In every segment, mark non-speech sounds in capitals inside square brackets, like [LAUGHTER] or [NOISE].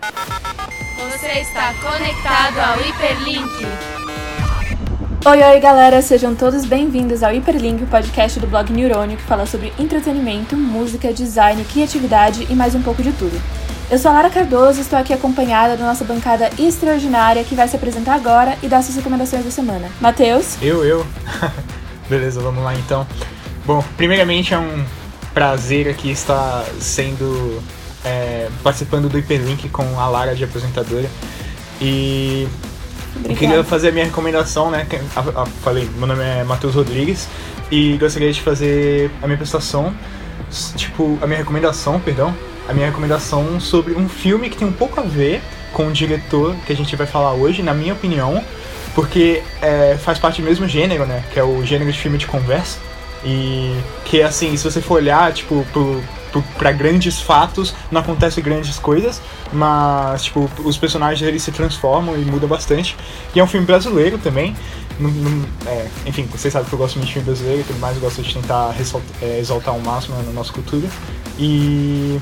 Você está conectado ao Hiperlink. Oi, oi, galera, sejam todos bem-vindos ao Hiperlink, o podcast do blog Neurônio que fala sobre entretenimento, música, design, criatividade e mais um pouco de tudo. Eu sou a Lara Cardoso, estou aqui acompanhada da nossa bancada extraordinária que vai se apresentar agora e dar suas recomendações da semana. Matheus? Eu, eu. [LAUGHS] Beleza, vamos lá então. Bom, primeiramente é um prazer aqui estar sendo. É, participando do Hiperlink com a Lara de apresentadora. E Obrigada. eu queria fazer a minha recomendação, né? a- a- falei, meu nome é Matheus Rodrigues e gostaria de fazer a minha prestação, tipo, a minha recomendação, perdão, a minha recomendação sobre um filme que tem um pouco a ver com o diretor que a gente vai falar hoje, na minha opinião, porque é, faz parte do mesmo gênero, né? Que é o gênero de filme de conversa. E que, assim, se você for olhar, tipo, pro, pro, pra grandes fatos, não acontecem grandes coisas, mas, tipo, os personagens eles se transformam e mudam bastante. E é um filme brasileiro também. É, enfim, vocês sabem que eu gosto muito de filme brasileiro e tudo mais, eu gosto de tentar ressalt- é, exaltar ao máximo na nossa cultura. E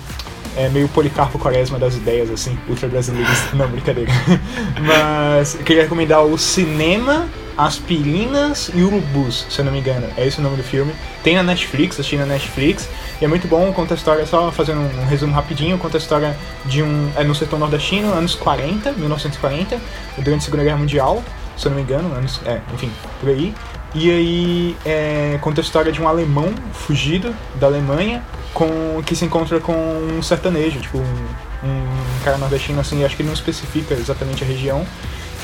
é meio Policarpo Quaresma das ideias, assim, ultra brasileiras. [LAUGHS] Não, brincadeira. [LAUGHS] Mas queria recomendar o Cinema, Aspirinas e Urubus, se eu não me engano. É esse o nome do filme. Tem na Netflix, assisti na Netflix. E é muito bom, conta a história, só fazendo um, um resumo rapidinho, conta a história de um. É no setor nordestino, anos 40, 1940, durante a Segunda Guerra Mundial, se eu não me engano, anos, é, enfim, por aí. E aí é, conta a história de um alemão fugido da Alemanha com que se encontra com um sertanejo, tipo um, um cara nordestino assim, acho que ele não especifica exatamente a região.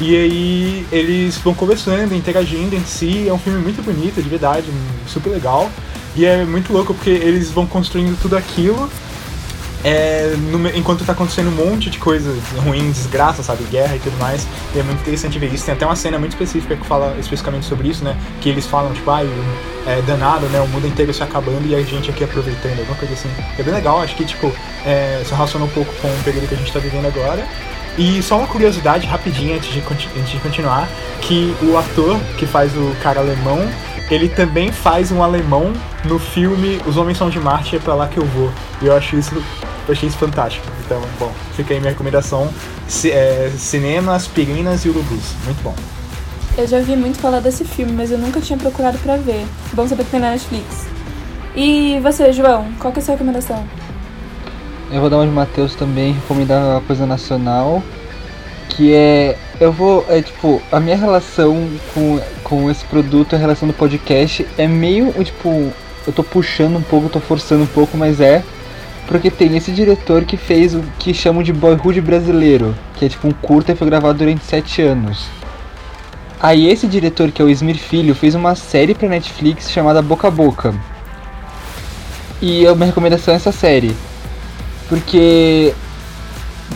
E aí eles vão conversando, interagindo em si, é um filme muito bonito, de verdade, super legal. E é muito louco porque eles vão construindo tudo aquilo é, no enquanto tá acontecendo um monte de coisa ruim, desgraça, sabe? Guerra e tudo mais. E é muito interessante ver isso. Tem até uma cena muito específica que fala especificamente sobre isso, né? Que eles falam, tipo, ai, é danado, né? O mundo inteiro se acabando e a gente aqui aproveitando, alguma coisa assim. É bem legal, acho que, tipo, é, se relaciona um pouco com o período que a gente tá vivendo agora. E só uma curiosidade rapidinha antes de, antes de continuar, que o ator que faz o cara alemão, ele também faz um alemão no filme Os Homens São de Marte, é pra lá que eu vou. E eu acho isso, eu achei isso fantástico. Então, bom, fica aí minha recomendação. Ci- é, cinema, aspirinas e urubus. Muito bom. Eu já ouvi muito falar desse filme, mas eu nunca tinha procurado pra ver. Bom saber que tem na Netflix. E você, João, qual que é a sua recomendação? Eu vou dar uma de Matheus também, recomendar uma coisa nacional, que é. Eu vou. É tipo, a minha relação com, com esse produto, a relação do podcast, é meio. Tipo, eu tô puxando um pouco, tô forçando um pouco, mas é. Porque tem esse diretor que fez o que chamam de boyhood brasileiro, que é tipo um curta e foi gravado durante sete anos. Aí esse diretor, que é o Esmir Filho, fez uma série pra Netflix chamada Boca a Boca. E a minha recomendação é essa série. Porque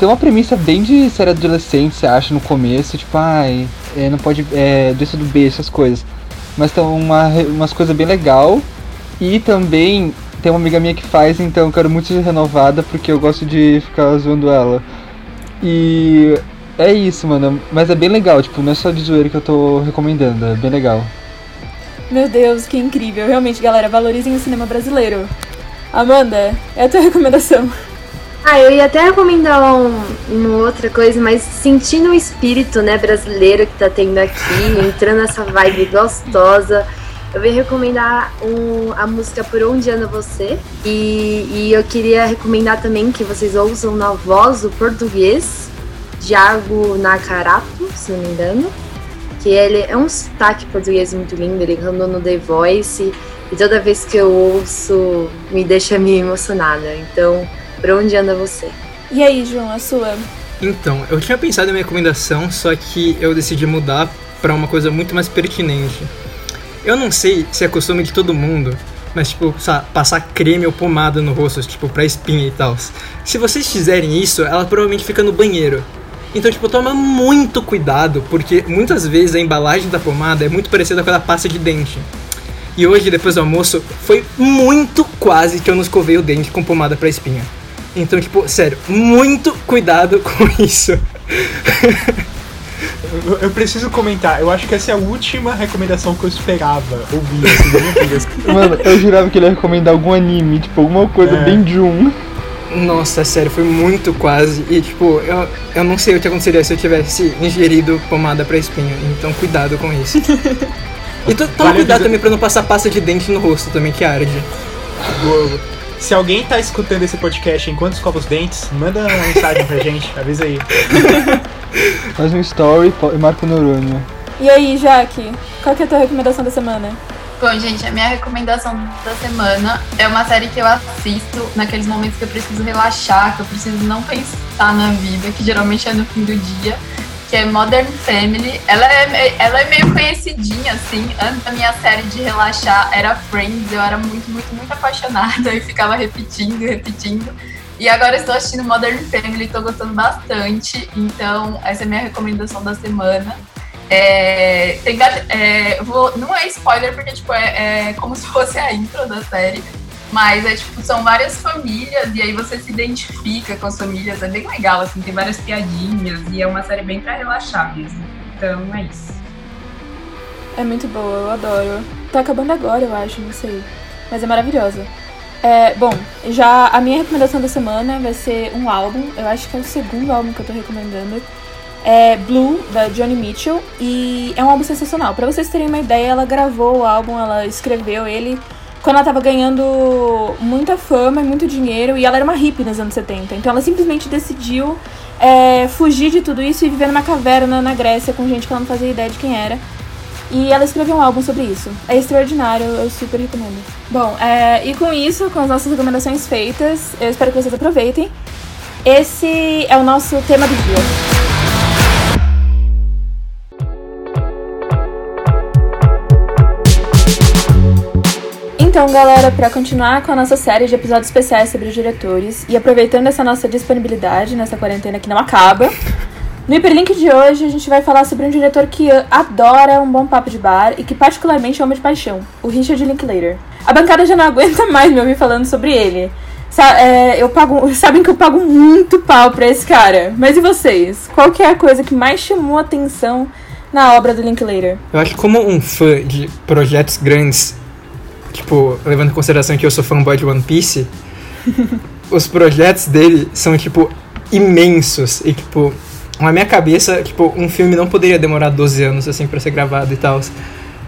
tem uma premissa bem de série adolescente, você acha, no começo, tipo, ai, é, não pode. É, doença do B, essas coisas. Mas tem uma, umas coisas bem legal. E também tem uma amiga minha que faz, então eu quero muito ser renovada porque eu gosto de ficar zoando ela. E é isso, mano. Mas é bem legal, tipo, não é só de zoeira que eu tô recomendando, é bem legal. Meu Deus, que incrível. Realmente, galera, valorizem o cinema brasileiro. Amanda, é a tua [LAUGHS] recomendação. Ah, eu ia até recomendar um- uma outra coisa, mas sentindo o espírito, né, brasileiro que tá tendo aqui, [LAUGHS] entrando nessa vibe gostosa, eu ia recomendar um- a música Por Onde Anda Você. E, e eu queria recomendar também que vocês ouçam na voz do português, Diago Nakarato, se não me engano. Que ele é um sotaque português muito lindo, ele cantou no The Voice. E toda vez que eu ouço, me deixa meio emocionada. Então, por onde anda você? E aí, João, a sua? Então, eu tinha pensado em uma recomendação, só que eu decidi mudar pra uma coisa muito mais pertinente. Eu não sei se é costume de todo mundo, mas tipo, sa- passar creme ou pomada no rosto, tipo, pra espinha e tal. Se vocês fizerem isso, ela provavelmente fica no banheiro. Então, tipo, toma muito cuidado, porque muitas vezes a embalagem da pomada é muito parecida com a da pasta de dente. E hoje, depois do almoço, foi muito quase que eu não escovei o dente com pomada pra espinha. Então, tipo, sério, muito cuidado [LAUGHS] com isso. Eu, eu preciso comentar, eu acho que essa é a última recomendação que eu esperava ouvir assim. [LAUGHS] Mano, eu jurava que ele ia recomendar algum anime, tipo, alguma coisa É. bem de um. Nossa, sério, foi muito quase. E tipo, eu, eu não sei o que aconteceria se eu tivesse ingerido pomada pra espinho. Então cuidado com isso. [LAUGHS] e to, toma Vale cuidado dizer- também pra não passar pasta de dente no rosto também, que arde. Boa. Se alguém tá escutando esse podcast enquanto escova os dentes, manda uma mensagem pra gente, avisa aí. [LAUGHS] Faz um story e marca o neurônio. E aí, Jaque, qual que é a tua recomendação da semana? Bom, gente, a minha recomendação da semana é uma série que eu assisto naqueles momentos que eu preciso relaxar, que eu preciso não pensar na vida, que geralmente é no fim do dia, que é Modern Family. Ela é, ela é meio conhecidinha, assim. Antes da minha série de relaxar era Friends, eu era muito, muito, muito apaixonada [LAUGHS] e ficava repetindo, repetindo. E agora estou assistindo Modern Family, estou gostando bastante. Então, essa é a minha recomendação da semana. É, tem, é, vou- não é spoiler, porque tipo, é, é como se fosse a intro da série. Mas é tipo, são várias famílias e aí você se identifica com as famílias. É bem legal, assim, tem várias piadinhas e é uma série bem pra relaxar mesmo. Então é isso. É muito boa, eu adoro. Tá acabando agora, eu acho, não sei. Mas é maravilhosa. É, bom, já a minha recomendação da semana vai ser um álbum. Eu acho que é o segundo álbum que eu tô recomendando. É Blue, da Johnny Mitchell. E é um álbum sensacional. Pra vocês terem uma ideia, ela gravou o álbum, ela escreveu ele quando ela tava ganhando muita fama e muito dinheiro. E ela era uma hippie nos anos 70. Então ela simplesmente decidiu é, fugir de tudo isso e viver numa caverna na Grécia com gente que ela não fazia ideia de quem era. E ela escreveu um álbum sobre isso. É extraordinário, eu super recomendo. Bom, é, e com isso, com as nossas recomendações feitas, eu espero que vocês aproveitem. Esse é o nosso tema do dia. Então, galera, para continuar com a nossa série de episódios especiais sobre os diretores e aproveitando essa nossa disponibilidade nessa quarentena que não acaba, no Hiperlink de hoje a gente vai falar sobre um diretor que adora um bom papo de bar e que particularmente ama de paixão, o Richard Linklater. A bancada já não aguenta mais me ouvir falando sobre ele. Sa- é, eu pago, [LAUGHS] sabem que eu pago muito pau pra esse cara. Mas e vocês? Qual que é a coisa que mais chamou atenção na obra do Linklater? Eu acho que como um fã de projetos grandes, tipo, levando em consideração que eu sou fanboy de One Piece, [LAUGHS] os projetos dele são, tipo, imensos. E, tipo, na minha cabeça, tipo, um filme não poderia demorar 12 anos, assim, pra ser gravado e tal.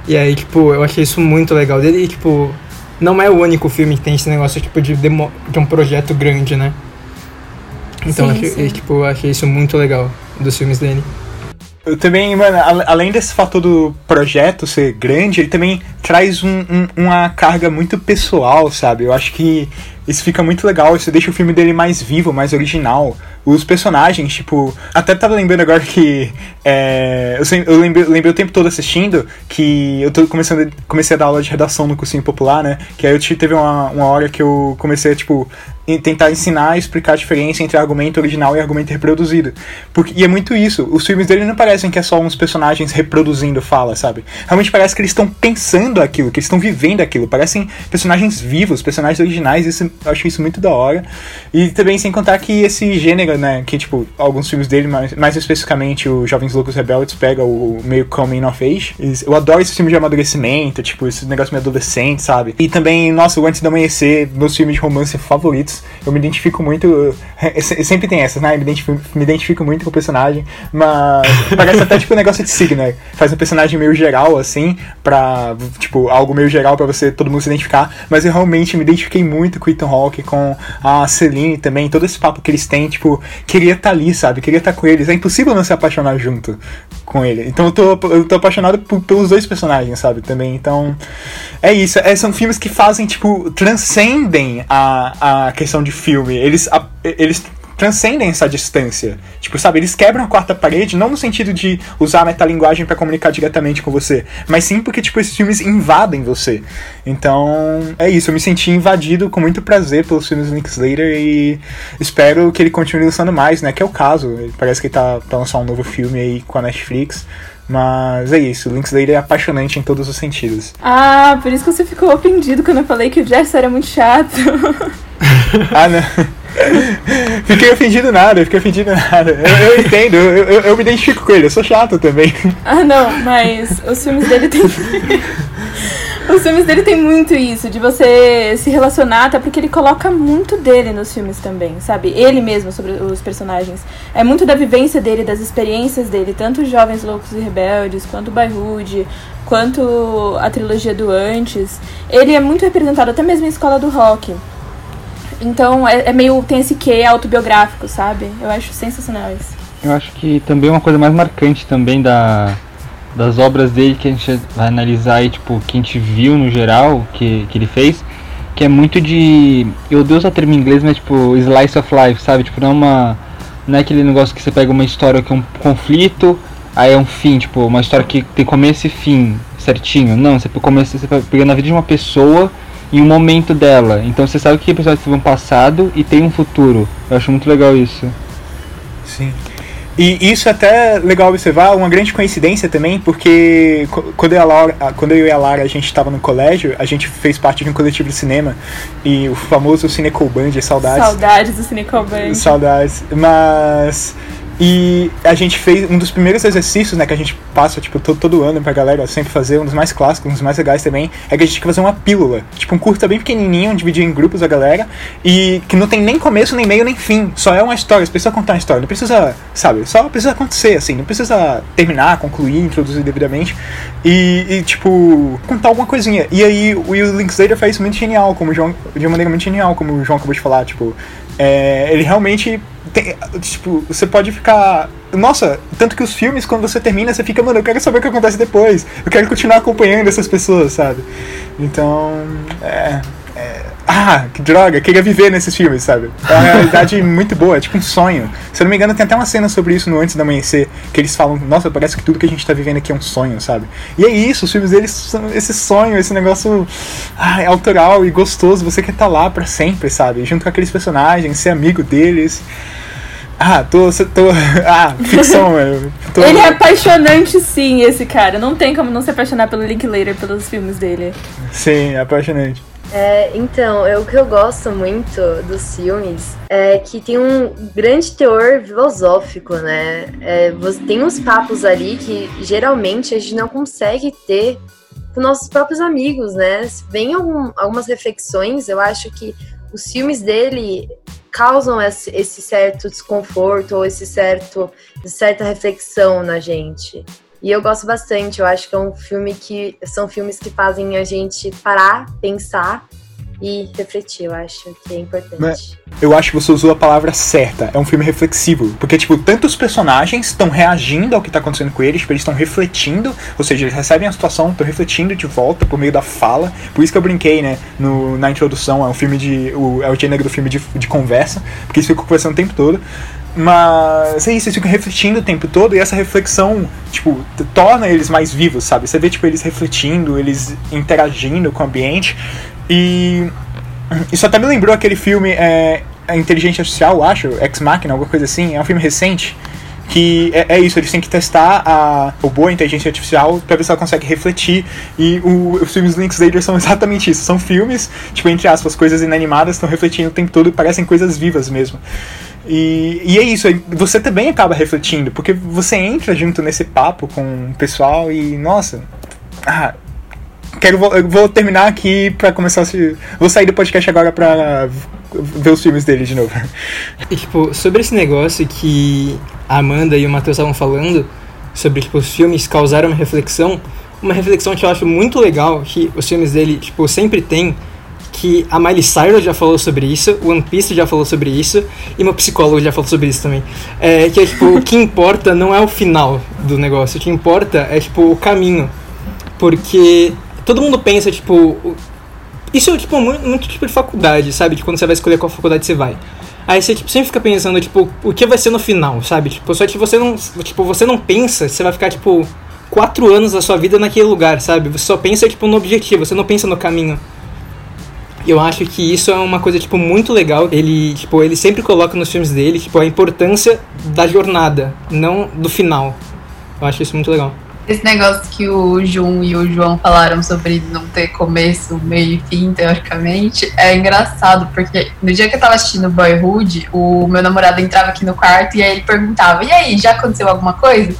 E aí, tipo, eu achei isso muito legal dele e, tipo, não é o único filme que tem esse negócio, tipo, de, demo de um projeto grande, né? Então, Sim, eu sim. tipo, eu achei isso muito legal dos filmes dele. Eu também, mano, além desse fator do projeto ser grande, ele também traz um- um- uma carga muito pessoal, sabe? Eu acho que isso fica muito legal, isso deixa o filme dele mais vivo, mais original. Os personagens, tipo. Até tava lembrando agora que. é, eu sem- eu lembrei, lembrei o tempo todo assistindo que eu tô começando, comecei a dar aula de redação no cursinho popular, né? Que aí eu teve uma, uma hora que eu comecei a, tipo, tentar ensinar e explicar a diferença entre argumento original e argumento reproduzido. Porque, e é muito isso. Os filmes dele não parecem que é só uns personagens reproduzindo fala, sabe? Realmente parece que eles estão pensando aquilo, que eles estão vivendo aquilo. Parecem personagens vivos, personagens originais. Isso, eu acho isso muito da hora. E também sem contar que esse gênero, né? Que, tipo, alguns filmes dele, mais, mais especificamente o Jovens Loucos Rebeldes, pega o meio coming of age. Eu adoro esse filme de amadurecimento, tipo, esse negócio meio adolescente, sabe? E também, nossa, o Antes do Amanhecer, meus filmes de romance favoritos. Eu me identifico muito. eh, se- Sempre tem essas, né? Eu me identifico, me identifico muito com o personagem, mas [LAUGHS] parece até tipo um negócio de signo, né? Faz um personagem meio geral, assim, pra. Tipo, algo meio geral pra você, todo mundo se identificar. Mas eu realmente me identifiquei muito com o Ethan Hawke, com a Celine também, todo esse papo que eles têm, tipo, queria estar ali, sabe? Queria estar com eles. É impossível não se apaixonar junto com ele. Então eu tô, eu tô apaixonado por- pelos dois personagens, sabe? Também. Então. É isso. É, são filmes que fazem, tipo, transcendem a, a questão de filme. Eles, a- eles transcendem essa distância. Tipo, sabe, eles quebram a quarta parede, não no sentido de usar a metalinguagem pra comunicar diretamente com você, mas sim porque, tipo, esses filmes invadem você. Então, é isso. Eu me senti invadido com muito prazer pelos filmes do Nick Slater e espero que ele continue lançando mais, né? Que é o caso. Parece que ele tá pra lançar um novo filme aí com a Netflix. Mas é isso, o Link Slater é apaixonante em todos os sentidos. Ah, por isso que você ficou ofendido quando eu falei que o Jess era muito chato. Ah, não. Fiquei ofendido nada, fiquei ofendido nada. Eu, eu entendo, eu, eu, eu me identifico com ele, eu sou chato também. ah, não, mas os filmes dele tem. [LAUGHS] Os filmes dele tem muito isso, de você se relacionar, até porque ele coloca muito dele nos filmes também, sabe? Ele mesmo sobre os personagens. É muito da vivência dele, das experiências dele, tanto os Jovens Loucos e Rebeldes, quanto Boyhood, quanto a trilogia do Antes. Ele é muito representado até mesmo em Escola do Rock. Então é, é meio. tem esse quê autobiográfico, sabe? Eu acho sensacional isso. Eu acho que também uma coisa mais marcante também da, das obras dele que a gente vai analisar aí, tipo, que a gente viu no geral, que, que ele fez, que é muito de. Eu odeio usar termo em inglês, mas tipo, slice of life, sabe? Tipo, não é uma. Não é aquele negócio que você pega uma história que é um conflito, aí é um fim, tipo, uma história que tem começo e fim certinho. Não, você começa, você pega na vida de uma pessoa em um momento dela. Então você sabe que a pessoa teve um passado e tem um futuro. Eu acho muito legal isso. Sim. E isso é até legal observar, uma grande coincidência também, porque quando eu e a Laura, quando eu e a Lara a gente estava no colégio, a gente fez parte de um coletivo de cinema e o famoso Cinecoband, saudades. Saudades do Cinecoband. Saudades. Mas e a gente fez um dos primeiros exercícios, né, que a gente passa, tipo, todo, todo ano pra galera sempre fazer, um dos mais clássicos, um dos mais legais também, é que a gente tinha que fazer uma pílula. Tipo, um curta bem pequenininho, dividir em grupos a galera, e que não tem nem começo, nem meio, nem fim. Só é uma história, você precisa contar uma história, não precisa, sabe, só precisa acontecer, assim, não precisa terminar, concluir, introduzir devidamente. E, e tipo, contar alguma coisinha. E aí o Will Linkslater faz isso muito genial, como o João, de uma maneira muito genial, como o João acabou de falar, tipo, é, ele realmente tem, tipo, você pode ficar. Nossa, tanto que os filmes, quando você termina, você fica, mano, eu quero saber o que acontece depois. Eu quero continuar acompanhando essas pessoas, sabe? Então. É. é ah, que droga, queria viver nesses filmes, sabe? É uma realidade [LAUGHS] muito boa, é tipo um sonho. Se eu não me engano, tem até uma cena sobre isso no Antes do Amanhecer, que eles falam, nossa, parece que tudo que a gente tá vivendo aqui é um sonho, sabe? E é isso, os filmes deles são esse sonho, esse negócio ah, autoral e gostoso, você quer estar tá lá para sempre, sabe? Junto com aqueles personagens, ser amigo deles. Ah, tô. tô [LAUGHS] ah, ficção, mano. Tô... Ele é apaixonante, sim, esse cara. Não tem como não se apaixonar pelo Linklater, pelos filmes dele. Sim, é apaixonante. É, então, eu, o que eu gosto muito dos filmes é que tem um grande teor filosófico, né? É, você, tem uns papos ali que geralmente a gente não consegue ter com nossos próprios amigos, né? Vem algum, algumas reflexões, eu acho que os filmes dele causam esse, esse certo desconforto ou esse certo certa reflexão na gente. E eu gosto bastante, eu acho que é um filme que são filmes que fazem a gente parar, pensar e refletir, eu acho que é importante. Eu acho que você usou a palavra certa. É um filme reflexivo. Porque, tipo, tantos personagens estão reagindo ao que está acontecendo com eles, tipo, eles estão refletindo, ou seja, eles recebem a situação, estão refletindo de volta por meio da fala. Por isso que eu brinquei, né, no, na introdução, é um filme de. O, é o gênero do filme de, de conversa, porque eles ficam conversando o tempo todo. Mas é isso, eles ficam refletindo o tempo todo e essa reflexão, tipo, torna eles mais vivos, sabe? Você vê, tipo, eles refletindo, eles interagindo com o ambiente. E isso até me lembrou aquele filme é, a Inteligência Artificial, acho, Ex Machina, alguma coisa assim. É um filme recente que é, é, isso, eles têm que testar a robô, a inteligência artificial, pra ver se ela consegue refletir. E o, os filmes Links Later são [LAUGHS] exatamente isso. São filmes, tipo, entre aspas, coisas inanimadas, estão refletindo o tempo todo e parecem coisas vivas mesmo. E, e é isso, você também acaba refletindo, porque você entra junto nesse papo com o pessoal e, nossa, ah, quero vou terminar aqui para começar a se, vou sair do podcast agora para ver os filmes dele de novo. E, tipo, sobre esse negócio que a Amanda e o Matheus estavam falando sobre tipo os filmes causaram uma reflexão, uma reflexão que eu acho muito legal que os filmes dele tipo sempre tem que a Miley Cyrus já falou sobre isso, One Piece já falou sobre isso, e meu psicólogo já falou sobre isso também. É, que é tipo, o que importa não é o final do negócio, o que importa é tipo o caminho. Porque todo mundo pensa, tipo. Isso é tipo muito, muito tipo de faculdade, sabe? De quando você vai escolher qual faculdade você vai. Aí você tipo, sempre fica pensando, tipo, o que vai ser no final, sabe? Tipo, só que você não. Tipo, você não pensa, você vai ficar, tipo, quatro anos da sua vida naquele lugar, sabe? Você só pensa, tipo, no objetivo, você não pensa no caminho. Eu acho que isso é uma coisa, tipo, muito legal. Ele, tipo, ele sempre coloca nos filmes dele, tipo, a importância da jornada, não do final. Eu acho isso muito legal. Esse negócio que o Jun e o João falaram sobre não ter começo, meio e fim, teoricamente, é engraçado, porque no dia que eu tava assistindo Boyhood, o meu namorado entrava aqui no quarto e aí ele perguntava: E aí, já aconteceu alguma coisa?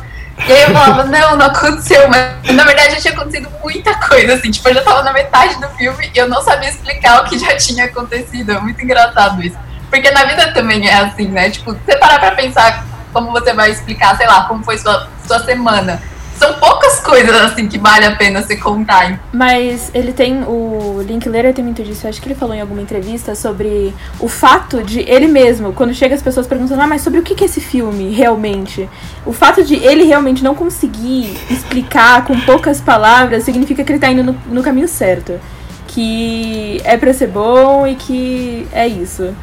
E aí eu falava, não, não aconteceu, mas na verdade já tinha acontecido muita coisa, assim, tipo, eu já tava na metade do filme e eu não sabia explicar o que já tinha acontecido. É muito engraçado isso. Porque na vida também é assim, né? Tipo, você parar pra pensar como você vai explicar, sei lá, como foi sua, sua semana são poucas coisas assim que vale a pena você contar. Mas ele tem o Linklater tem muito disso, acho que ele falou em alguma entrevista sobre o fato de ele mesmo, quando chega as pessoas perguntando: "Ah, mas sobre o que é esse filme realmente?". O fato de ele realmente não conseguir explicar com poucas palavras significa que ele tá indo no, no caminho certo, que é para ser bom e que é isso.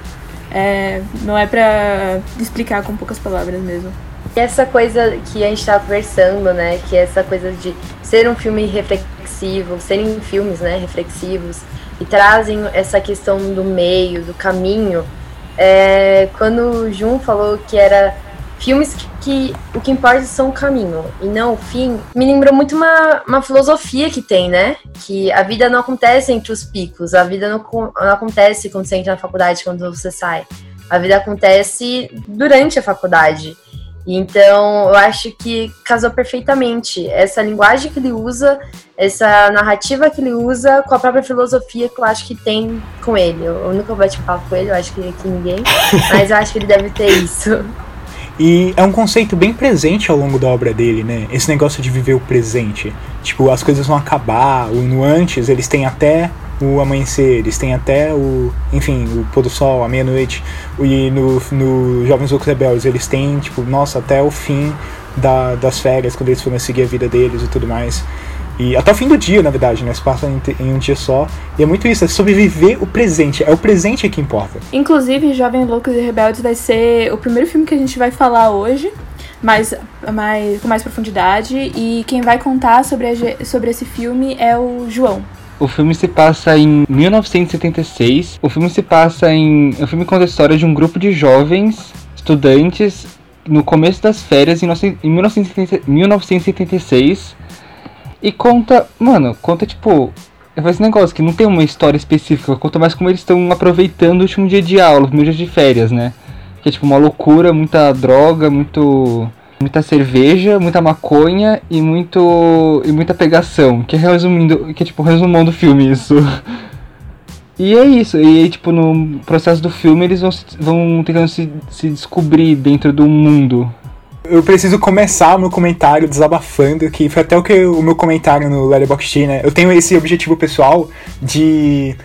É, não é pra explicar com poucas palavras mesmo. Essa coisa que a gente estava conversando, né? Que é essa coisa de ser um filme reflexivo, serem filmes, né, reflexivos, e trazem essa questão do meio, do caminho. É, quando o Jun falou que era filmes que, que, o que importa são o caminho e não o fim, me lembrou muito uma, uma filosofia que tem, né? Que a vida não acontece entre os picos, a vida não, não acontece quando você entra na faculdade, quando você sai. A vida acontece durante a faculdade. Então, eu acho que casou perfeitamente essa linguagem que ele usa, essa narrativa que ele usa com a própria filosofia que eu acho que tem com ele. Eu, nunca bate-papo com ele, eu acho que aqui ninguém, [LAUGHS] mas eu acho que ele deve ter isso. E é um conceito bem presente ao longo da obra dele, né? Esse negócio de viver o presente. Tipo, as coisas vão acabar, o no antes eles têm até o amanhecer, eles têm até o, enfim, o pôr do sol, a meia-noite, e no, no Jovens Loucos Rebeldes eles têm, tipo, nossa, até o fim da, das férias, quando eles foram seguir a vida deles e tudo mais. E até o fim do dia, na verdade, né? Se passa em, em, um dia só. E é muito isso, é sobreviver o presente. É o presente que importa. Inclusive, Jovens Loucos e Rebeldes vai ser o primeiro filme que a gente vai falar hoje. Mais, mais, com mais profundidade. E quem vai contar sobre, a, sobre esse filme é o João. O filme se passa em 1976. O filme se passa em. O filme conta a história de um grupo de jovens estudantes no começo das férias em 1976. E conta. Mano, conta tipo. Faz esse negócio que não tem uma história específica, conta mais como eles estão aproveitando o último dia de aula, o primeiro dia de férias, né? Que é tipo uma loucura, muita droga, muito muita cerveja, muita maconha e muito e muita pegação, que é resumindo, que é tipo resumão do filme isso. [LAUGHS] E é isso, e tipo, no processo do filme eles vão, vão tentando se, se descobrir dentro do mundo. Eu preciso começar meu comentário desabafando, que foi até o que o meu comentário no Letterboxd, né? Eu tenho esse objetivo pessoal de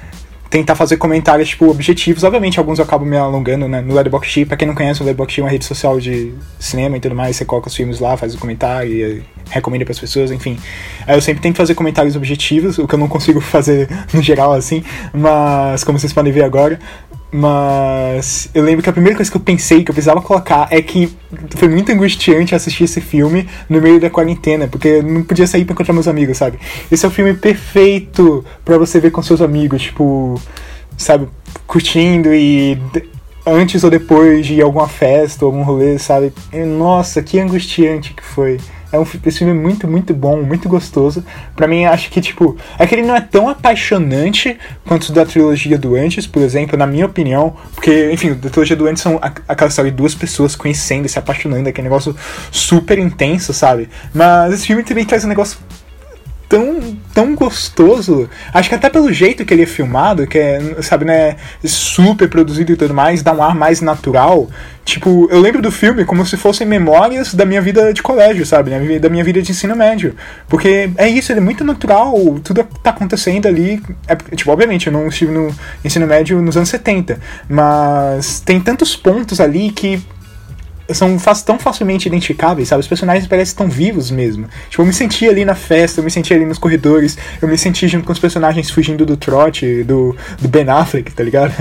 tentar fazer comentários, tipo, objetivos. Obviamente, alguns eu acabo me alongando né, no Letterboxd. Pra quem não conhece, o Letterboxd é uma rede social de cinema e tudo mais. Você coloca os filmes lá, faz o comentário e recomenda para as pessoas, enfim. Eu sempre tento fazer comentários objetivos, o que eu não consigo [LAUGHS] fazer no geral, assim. Mas, como vocês podem ver agora, mas eu lembro que a primeira coisa que eu pensei que eu precisava colocar é que foi muito angustiante assistir esse filme no meio da quarentena, porque eu não podia sair pra encontrar meus amigos, sabe? Esse é o filme perfeito para você ver com seus amigos, tipo, sabe, curtindo e antes ou depois de alguma festa ou algum rolê, sabe? E, nossa, que angustiante que foi. É um esse filme é muito, muito bom, muito gostoso. Para mim, acho que, tipo, é que ele não é tão apaixonante quanto da trilogia do Antes, por exemplo, na minha opinião. Porque, enfim, da trilogia do Antes são aquela história de duas pessoas conhecendo e se apaixonando, aquele negócio super intenso, sabe? Mas esse filme também traz um negócio tão, tão gostoso. Acho que até pelo jeito que ele é filmado, que é, sabe, né, super produzido e tudo mais, dá um ar mais natural. Tipo, eu lembro do filme como se fossem memórias da minha vida de colégio, sabe? Né, da minha vida de ensino médio. Porque é isso, ele é muito natural, tudo tá acontecendo ali. É, tipo, obviamente, eu não estive no ensino médio nos anos 70, mas tem tantos pontos ali que são tão facilmente identificáveis, sabe? Os personagens parecem tão vivos mesmo. Tipo, eu me senti ali na festa, eu me senti ali nos corredores, eu me senti junto com os personagens fugindo do trote, do, do Ben Affleck, tá ligado?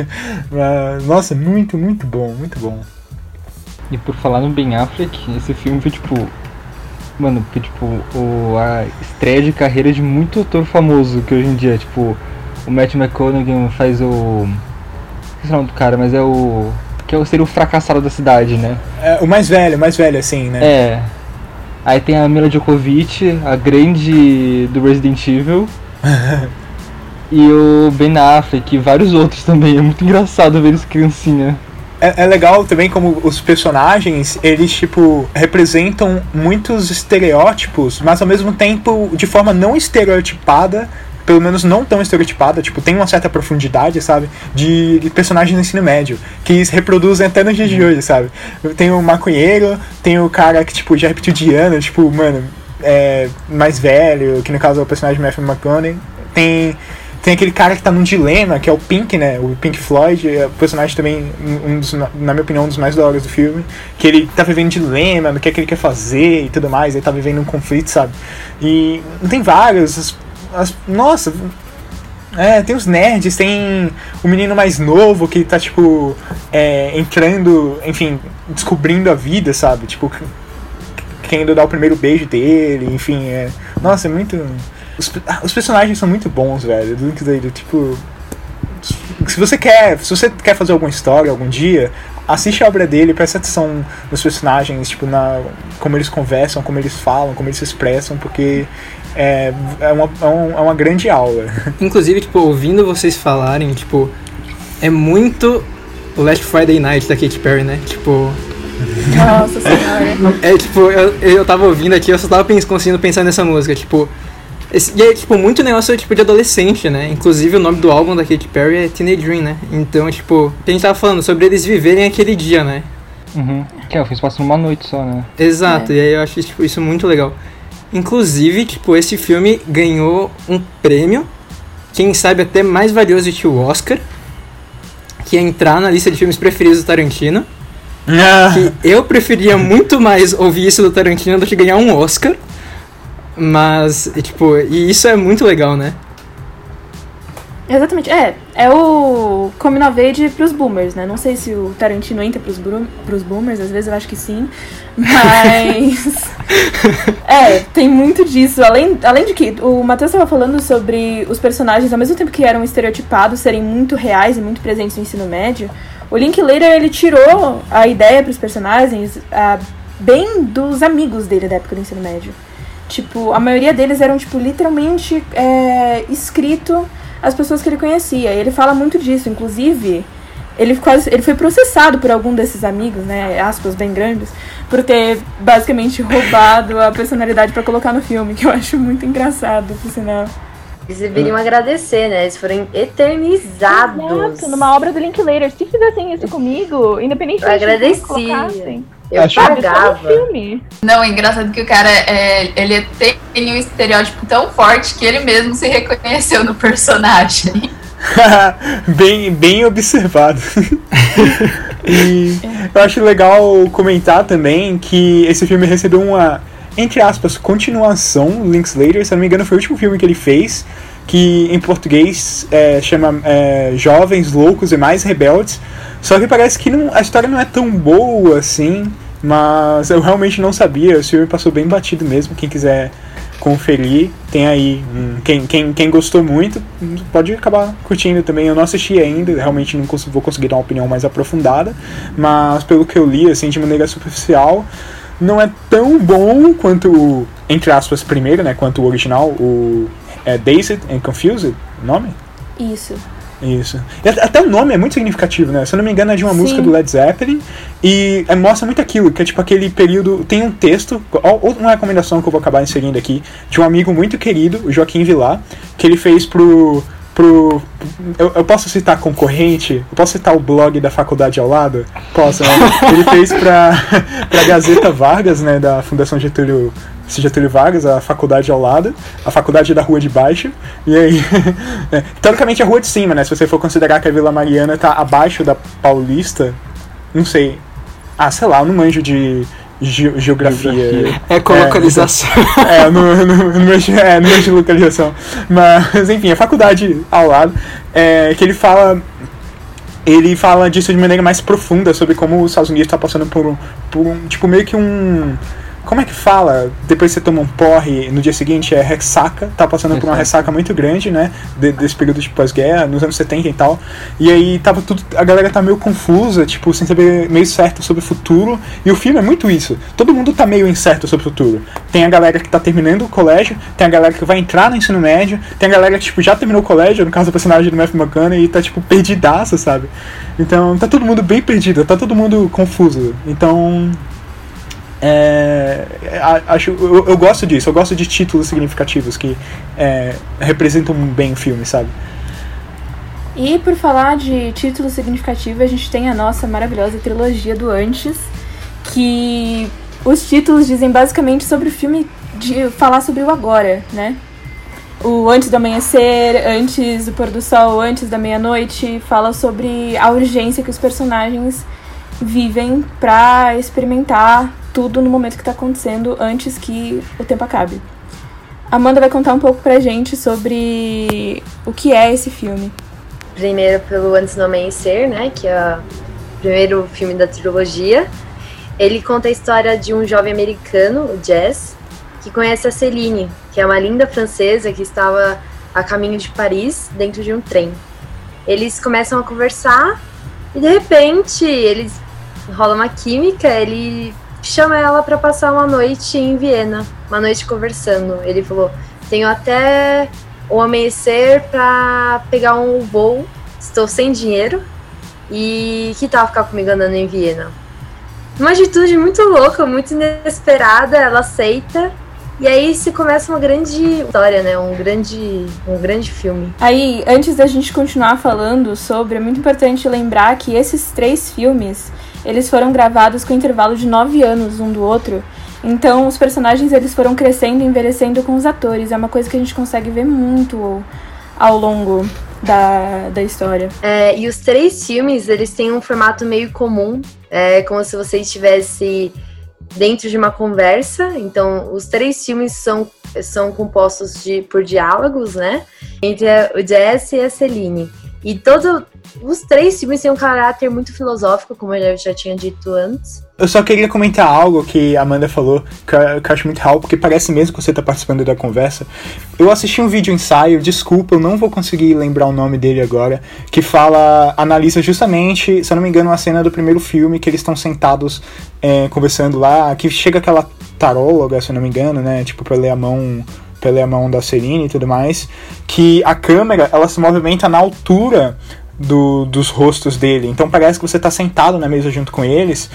Mas, [LAUGHS] nossa, muito, muito bom, muito bom. E por falar no Ben Affleck, esse filme foi tipo. Mano, foi tipo o, a estreia de carreira de muito ator famoso que hoje em dia, tipo, o Matt McConaughey faz o. Não sei o nome do cara, mas é o que é seria o fracassado da cidade, né? É, o mais velho, o mais velho, assim, né? É. Aí tem a Mila Djokovic, a grande do Resident Evil. [LAUGHS] e o Ben Affleck e vários outros também. É muito engraçado ver eles criancinha. é, é legal também como os personagens, eles, tipo, representam muitos estereótipos, mas ao mesmo tempo de forma não estereotipada, pelo menos não tão estereotipada, tipo, tem uma certa profundidade, sabe? De, de personagens no ensino médio, que se reproduzem até nos dias de hoje, sabe? Tem o maconheiro, tem o cara que, tipo, já repetiu de ano, tipo, mano, é, mais velho, que no caso é o personagem Matthew McConaughey. Tem tem aquele cara que tá num dilema, que é o Pink, né? O Pink Floyd, é o personagem também, um dos, na minha opinião, um dos mais da do filme. Que ele tá vivendo um dilema do que é que ele quer fazer e tudo mais, ele tá vivendo um conflito, sabe? E tem vários. As, nossa, é, tem os nerds, tem o menino mais novo que tá, tipo, é, entrando, enfim, descobrindo a vida, sabe? Tipo, querendo dar o primeiro beijo dele, enfim, é. Nossa, é muito. Os, os personagens são muito bons, velho. Do tipo. Se você quer. Se você quer fazer alguma história algum dia, assiste a obra dele, presta atenção nos personagens, tipo, na, como eles conversam, como eles falam, como eles se expressam, porque é, é, uma, é, um, é uma grande aula. Inclusive, tipo, ouvindo vocês falarem, tipo, é muito o Last Friday Night da Katy Perry, né? Tipo. Nossa senhora. É tipo, eu, eu tava ouvindo aqui, eu só tava pens conseguindo pensar nessa música, tipo. Esse, e é, tipo, muito negócio tipo, de adolescente, né? Inclusive o nome do álbum da Katy Perry é Teenage Dream, né? Então, tipo, a gente tava falando sobre eles viverem aquele dia, né? Uhum. Que é, eu fiz passando uma noite só, né? Exato, é. e aí eu acho tipo, isso muito legal. Inclusive, tipo, esse filme ganhou um prêmio, quem sabe até mais valioso que o Oscar, que é entrar na lista de filmes preferidos do Tarantino. Ah. Que eu preferia [LAUGHS] muito mais ouvir isso do Tarantino do que ganhar um Oscar. Mas, tipo, e isso é muito legal, né? Exatamente. É, é o Coming of Age pros boomers, né? Não sei se o Tarantino entra pros, pros boomers, às vezes eu acho que sim. [LAUGHS] Mas. [LAUGHS] é, tem muito disso. Além, além de que o Matheus estava falando sobre os personagens, ao mesmo tempo que eram estereotipados, serem muito reais e muito presentes no ensino médio, o Linklater ele tirou a ideia pros personagens uh, bem dos amigos dele da época do ensino médio. Tipo, a maioria deles eram, tipo, literalmente é, escrito as pessoas que ele conhecia. E ele fala muito disso, inclusive. Ele, quase, ele foi processado por algum desses amigos, né? Aspas bem grandes, por ter basicamente roubado a personalidade para colocar no filme, que eu acho muito engraçado, por sinal. Eles deveriam agradecer, né? Eles foram eternizados. Exato, numa obra do Linklater. Se fizessem isso comigo, independente eu agradecia. Eu Acho pagava. Não, é engraçado que o cara é, ele tem um estereótipo tão forte que ele mesmo se reconheceu no personagem. [LAUGHS] bem, bem observado. [LAUGHS] e eu acho legal comentar também que esse filme recebeu uma, entre aspas, continuação, Linklater, se não me engano foi o último filme que ele fez, que em português é, chama é, Jovens, Loucos e Mais Rebeldes, só que parece que não, a história não é tão boa assim, mas eu realmente não sabia. O filme passou bem batido mesmo. Quem quiser conferir, tem aí. Quem, quem, quem gostou muito, pode acabar curtindo também. Eu não assisti ainda, realmente não cons vou conseguir dar uma opinião mais aprofundada, mas pelo que eu li, assim, de maneira superficial, não é tão bom quanto, entre aspas, primeiro, né? Quanto o original, o é Dazed and Confused, o nome? Isso. Isso. E até o nome é muito significativo, né? Se eu não me engano, é de uma Sim. música do Led Zeppelin. E é, mostra muito aquilo, que é tipo aquele período. Tem um texto, ou uma recomendação que eu vou acabar inserindo aqui, de um amigo muito querido, o Joaquim Vilar, que ele fez pro. pro eu, eu posso citar concorrente? Eu posso citar o blog da faculdade ao lado? Posso, né? [LAUGHS] Ele fez pra, [LAUGHS] pra Gazeta Vargas, né? Da Fundação Getúlio Getúlio Vargas, a faculdade ao lado, a faculdade da rua de baixo, e aí, [LAUGHS] é, teoricamente a rua de cima, né, se você for considerar que a Vila Mariana tá abaixo da Paulista, não sei, ah, sei lá, eu não manjo de ge geografia. geografia. É com localização. É, é no, no, no, manjo, é, no manjo de localização. Mas, enfim, a faculdade ao lado, é, que ele fala ele fala disso de maneira mais profunda sobre como os Estados Unidos está passando por, por um, tipo, meio que um Como é que fala? Depois você toma um porre no dia seguinte é ressaca, tá passando por uma ressaca muito grande, né? De, desse período de pós-guerra, nos anos 70 e tal. E aí tava tudo. A galera tá meio confusa, tipo, sem saber meio certo sobre o futuro. E o filme é muito isso. Todo mundo tá meio incerto sobre o futuro. Tem a galera que tá terminando o colégio, tem a galera que vai entrar no ensino médio, tem a galera que, tipo, já terminou o colégio, no caso do personagem do Matthew McConaughey, e tá, tipo, perdidaça, sabe? Então tá todo mundo bem perdido, tá todo mundo confuso. Então. É, acho, eu, eu, gosto disso, eu gosto de títulos significativos que é, representam bem o filme, sabe? E por falar de título significativo, a gente tem a nossa maravilhosa trilogia do Antes, que os títulos dizem basicamente sobre o filme de falar sobre o agora, né? O Antes do Amanhecer, Antes do Pôr do Sol, Antes da Meia-Noite, fala sobre a urgência que os personagens vivem para experimentar tudo no momento que está acontecendo antes que o tempo acabe. Amanda vai contar um pouco pra gente sobre o que é esse filme. Primeiro pelo Antes do Amanhecer, né, que é o primeiro filme da trilogia. Ele conta a história de um jovem americano, o Jazz, que conhece a Celine, que é uma linda francesa que estava a caminho de Paris dentro de um trem. Eles começam a conversar e de repente eles rola uma química, ele chama ela para passar uma noite em Viena, uma noite conversando. Ele falou: "Tenho até o amanhecer para pegar um voo, estou sem dinheiro e que tal ficar comigo andando em Viena?" Uma atitude muito louca, muito inesperada, ela aceita e aí se começa uma grande história, né? Um grande, um grande filme. Aí, antes da gente continuar falando sobre, é muito importante lembrar que esses três filmes, eles foram gravados com intervalo de nove anos um do outro. Então, os personagens eles foram crescendo e envelhecendo com os atores. É uma coisa que a gente consegue ver muito ao longo da, da história. É, e os três filmes, eles têm um formato meio comum. É como se você estivesse dentro de uma conversa. Então, os três filmes são, são compostos de, por diálogos, né? Entre o Jesse e a Celine. E todos os três filmes têm um caráter muito filosófico, como eu já tinha dito antes. Eu só queria comentar algo que a Amanda falou, que eu, acho muito real, porque parece mesmo que você está participando da conversa. Eu assisti um vídeo ensaio, desculpa, eu não vou conseguir lembrar o nome dele agora, que fala, analisa justamente, se eu não me engano, a cena do primeiro filme, que eles estão sentados é, conversando lá, que chega aquela taróloga, se eu não me engano, né, tipo, pra ler a mão pela mão da Celine e tudo mais, que a câmera ela se movimenta na altura do, dos rostos dele. Então parece que você está sentado na mesa junto com eles.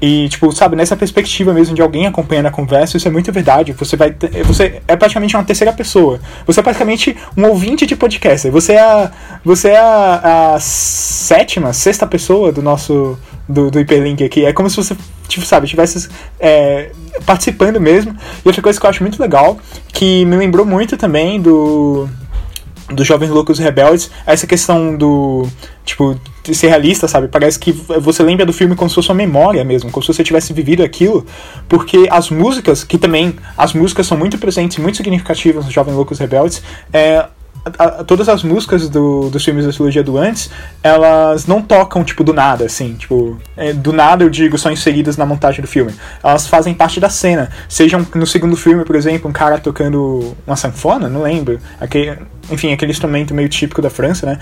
E, tipo, sabe, nessa perspectiva mesmo de alguém acompanhando a conversa, isso é muito verdade. Você vai. Você é praticamente uma terceira pessoa. Você é praticamente um ouvinte de podcast. Você é a, você é a, a sétima, sexta pessoa do nosso. Do, do hiperlink aqui. É como se você, tipo, sabe, estivesse é, participando mesmo. E outra coisa que eu acho muito legal, que me lembrou muito também do dos Jovens Loucos Rebeldes, essa questão do, tipo, de ser realista, sabe? Parece que você lembra do filme como se fosse uma memória mesmo, como se você tivesse vivido aquilo, porque as músicas, que também, as músicas são muito presentes, muito significativas nos Jovens Loucos Rebeldes, é, a, a, todas as músicas do, dos filmes da trilogia do antes, elas não tocam, tipo, do nada, assim, tipo, é, do nada eu digo, são inseridas na montagem do filme. Elas fazem parte da cena. Sejam no segundo filme, por exemplo, um cara tocando uma sanfona, não lembro. Aquele, enfim, aquele instrumento meio típico da França, né?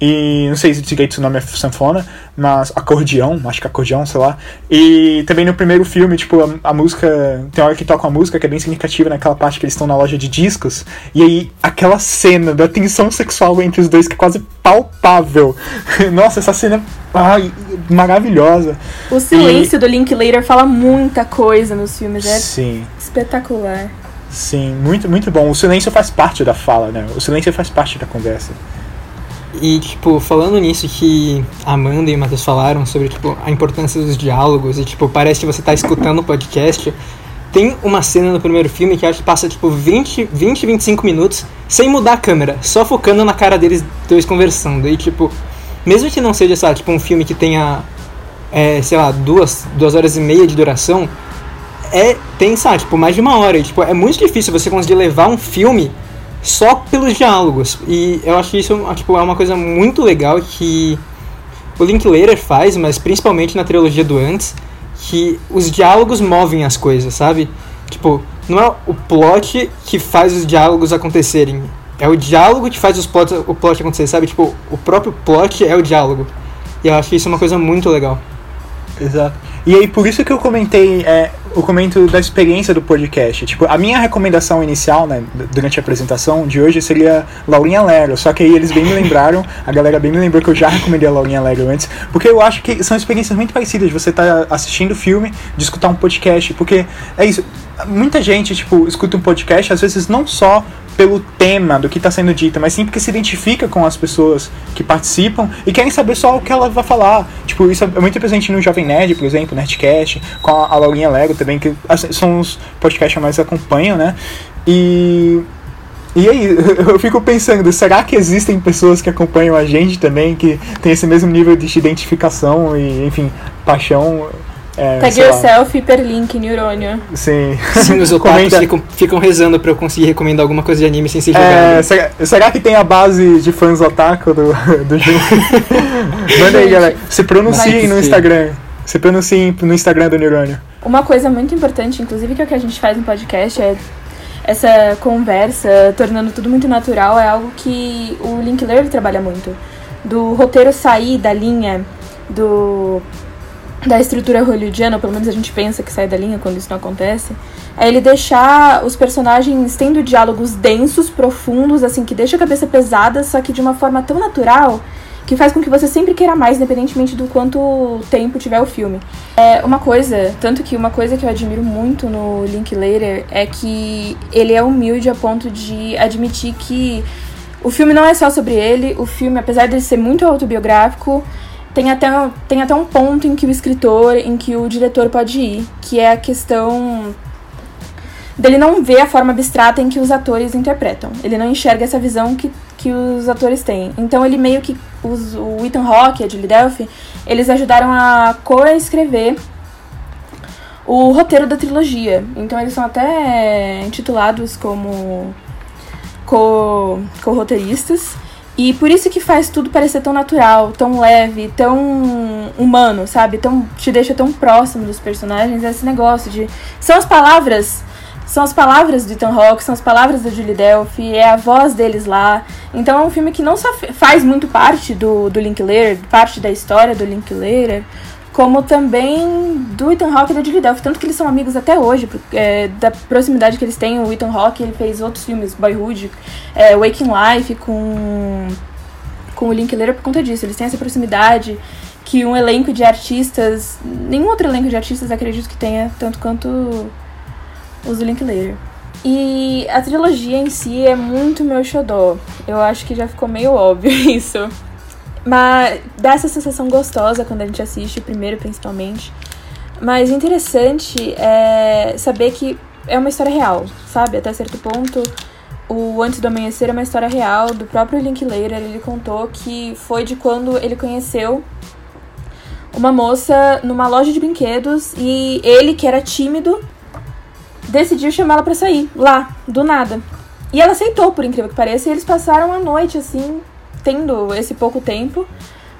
E não sei se direito o nome é sanfona, mas acordeão, acho que acordeão, sei lá. E também no primeiro filme, tipo, a, a música. Tem hora que toca uma música que é bem significativa naquela parte que eles estão na loja de discos. E aí, aquela cena da tensão sexual entre os dois que é quase palpável. [LAUGHS] Nossa, essa cena ai, maravilhosa. O silêncio e... do Linklater fala muita coisa nos filmes, é Sim. espetacular. Sim, muito, muito bom. O silêncio faz parte da fala, né? O silêncio faz parte da conversa. E, tipo, falando nisso que a Amanda e o Matheus falaram sobre, tipo, a importância dos diálogos e, tipo, parece que você tá escutando o podcast, tem uma cena no primeiro filme que acho que passa, tipo, 20, 20, 25 minutos sem mudar a câmera, só focando na cara deles dois conversando. E, tipo, mesmo que não seja, sabe, tipo, um filme que tenha, é, sei lá, duas, duas horas e meia de duração, é, sabe, tipo, mais de uma hora. Tipo, é muito difícil você conseguir levar um filme só pelos diálogos. E eu acho que isso tipo, é uma coisa muito legal que o Linklater faz, mas principalmente na trilogia do Antes, que os diálogos movem as coisas, sabe? Tipo, não é o plot que faz os diálogos acontecerem. É o diálogo que faz os plot, o plot acontecer, sabe? Tipo, o próprio plot é o diálogo. E eu acho que isso é uma coisa muito legal. Exato. E aí, por isso que eu comentei, é, eu comento da experiência do podcast. Tipo, a minha recomendação inicial, né, durante a apresentação de hoje seria Laurinha Lero. Só que aí eles bem me lembraram, a galera bem me lembrou que eu já recomendei a Laurinha Lero antes. Porque eu acho que são experiências muito parecidas. Você tá assistindo filme, de escutar um podcast. Porque é isso. Muita gente, tipo, escuta um podcast, às vezes não só pelo tema do que está sendo dito, mas sim porque se identifica com as pessoas que participam e querem saber só o que ela vai falar. Tipo, isso é muito presente no Jovem Nerd, por exemplo, Nerdcast, com a Laurinha Lego também, que assim, são os podcasts que mais acompanham, né? E e aí, [LAUGHS] eu fico pensando, será que existem pessoas que acompanham a gente também, que tem esse mesmo nível de identificação e, enfim, paixão? É, Tag yourself, hiperlink, neurônio. Sim. [LAUGHS] Sim, os otakus ficam, ficam rezando pra eu conseguir recomendar alguma coisa de anime sem ser jogado. É, será, será, que tem a base de fãs otaku do, [LAUGHS] do jogo? [LAUGHS] Manda aí, galera. Se pronunciem no Instagram. Se pronunciem no Instagram do Neurônio. Uma coisa muito importante, inclusive, que é o que a gente faz no podcast é essa conversa, tornando tudo muito natural, é algo que o Linklater trabalha muito. Do roteiro sair da linha do da estrutura hollywoodiana, pelo menos a gente pensa que sai da linha quando isso não acontece, é ele deixar os personagens tendo diálogos densos, profundos, assim, que deixa a cabeça pesada, só que de uma forma tão natural que faz com que você sempre queira mais, independentemente do quanto tempo tiver o filme. É uma coisa, tanto que uma coisa que eu admiro muito no Linklater é que ele é humilde a ponto de admitir que o filme não é só sobre ele, o filme, apesar de ser muito autobiográfico, tem até, tem até um ponto em que o escritor, em que o diretor pode ir, que é a questão dele não ver a forma abstrata em que os atores interpretam. Ele não enxerga essa visão que, que os atores têm. Então ele meio que os, o Ethan Hawke e a Julie Delphi, eles ajudaram a co-escrever o roteiro da trilogia. Então eles são até intitulados como co-roteiristas. Co e por isso que faz tudo parecer tão natural, tão leve, tão humano, sabe? Tão, te deixa tão próximo dos personagens. Esse negócio de. São as palavras. São as palavras do Ethan Hawke, são as palavras da Julie Delphi, é a voz deles lá. Então é um filme que não só faz muito parte do, do Linklater, parte da história do Linklater, como também do Ethan Hawke e da Julie Delphi, tanto que eles são amigos até hoje, é, da proximidade que eles têm. O Ethan Hawke ele fez outros filmes, Boyhood, é, Waking Life, com, com o Linklater por conta disso. Eles têm essa proximidade que um elenco de artistas, nenhum outro elenco de artistas acredito que tenha, tanto quanto os do Linklater. E a trilogia em si é muito meu xodó. Eu acho que já ficou meio óbvio [LAUGHS] isso. Mas dá essa sensação gostosa quando a gente assiste, o primeiro principalmente. Mas interessante é saber que é uma história real, sabe? Até certo ponto, o Antes do Amanhecer é uma história real do próprio Linklater. Ele contou que foi de quando ele conheceu uma moça numa loja de brinquedos e ele, que era tímido, decidiu chamá-la para sair, lá, do nada. E ela aceitou, por incrível que pareça, e eles passaram a noite assim, tendo esse pouco tempo,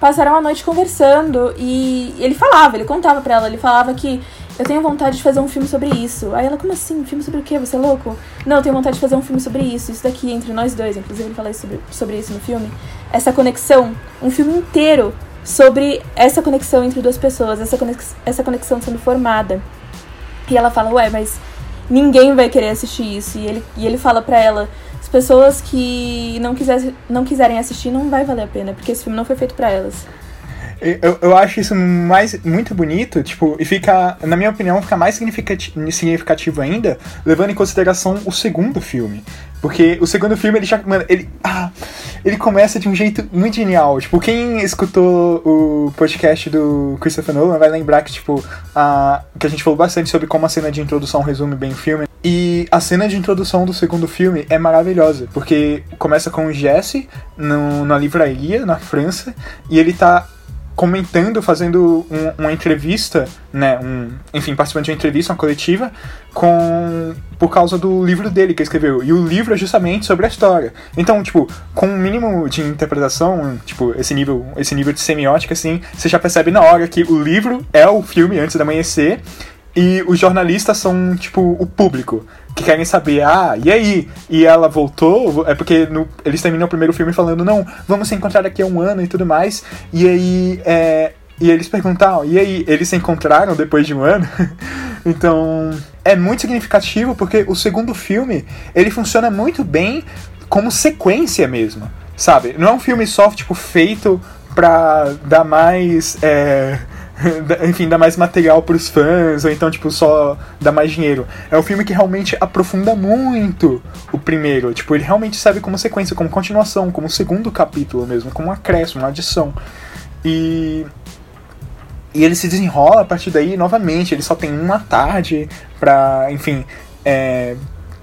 passaram a noite conversando e ele falava, ele contava pra ela, ele falava que eu tenho vontade de fazer um filme sobre isso. Aí ela, como assim? Filme sobre o quê? Você é louco? Não, eu tenho vontade de fazer um filme sobre isso. Isso daqui, entre nós dois. Inclusive, ele fala sobre, sobre isso no filme. Essa conexão. Um filme inteiro sobre essa conexão entre duas pessoas. Essa conexão, essa conexão sendo formada. E ela fala, ué, mas ninguém vai querer assistir isso. E ele, e ele fala pra ela, pessoas que não, quiser, não quiserem assistir não vai valer a pena, porque esse filme não foi feito para elas. Eu, eu acho isso mais muito bonito, tipo, e fica, na minha opinião, fica mais significativo, significativo ainda, levando em consideração o segundo filme. Porque o segundo filme, ele já. Mano, ele. Ah, ele começa de um jeito muito genial. Tipo, quem escutou o podcast do Christopher Nolan vai lembrar que, tipo, a, que a gente falou bastante sobre como a cena de introdução resume bem o filme. E a cena de introdução do segundo filme é maravilhosa, porque começa com o Jesse no, na livraria, na França, e ele tá comentando, fazendo um, uma entrevista, né, um, enfim, participando de uma entrevista, uma coletiva, com por causa do livro dele que ele escreveu. E o livro é justamente sobre a história. Então, tipo, com um mínimo de interpretação, tipo, esse nível, esse nível de semiótica, assim, você já percebe na hora que o livro é o filme Antes do Amanhecer, e os jornalistas são, tipo, o público. Que querem saber, ah, e aí? E ela voltou? É porque no, eles terminam o primeiro filme falando, não, vamos se encontrar daqui a um ano e tudo mais. E aí, é, e eles perguntam, e aí, eles se encontraram depois de um ano? [LAUGHS] então, é muito significativo porque o segundo filme, ele funciona muito bem como sequência mesmo, sabe? Não é um filme só, tipo, feito pra dar mais... É, enfim, dar mais material pros fãs, ou então, tipo, só dar mais dinheiro. É um filme que realmente aprofunda muito o primeiro. Tipo, ele realmente serve como sequência, como continuação, como segundo capítulo mesmo, como um acréscimo, uma adição. E. E ele se desenrola a partir daí novamente. Ele só tem uma tarde pra, enfim, é,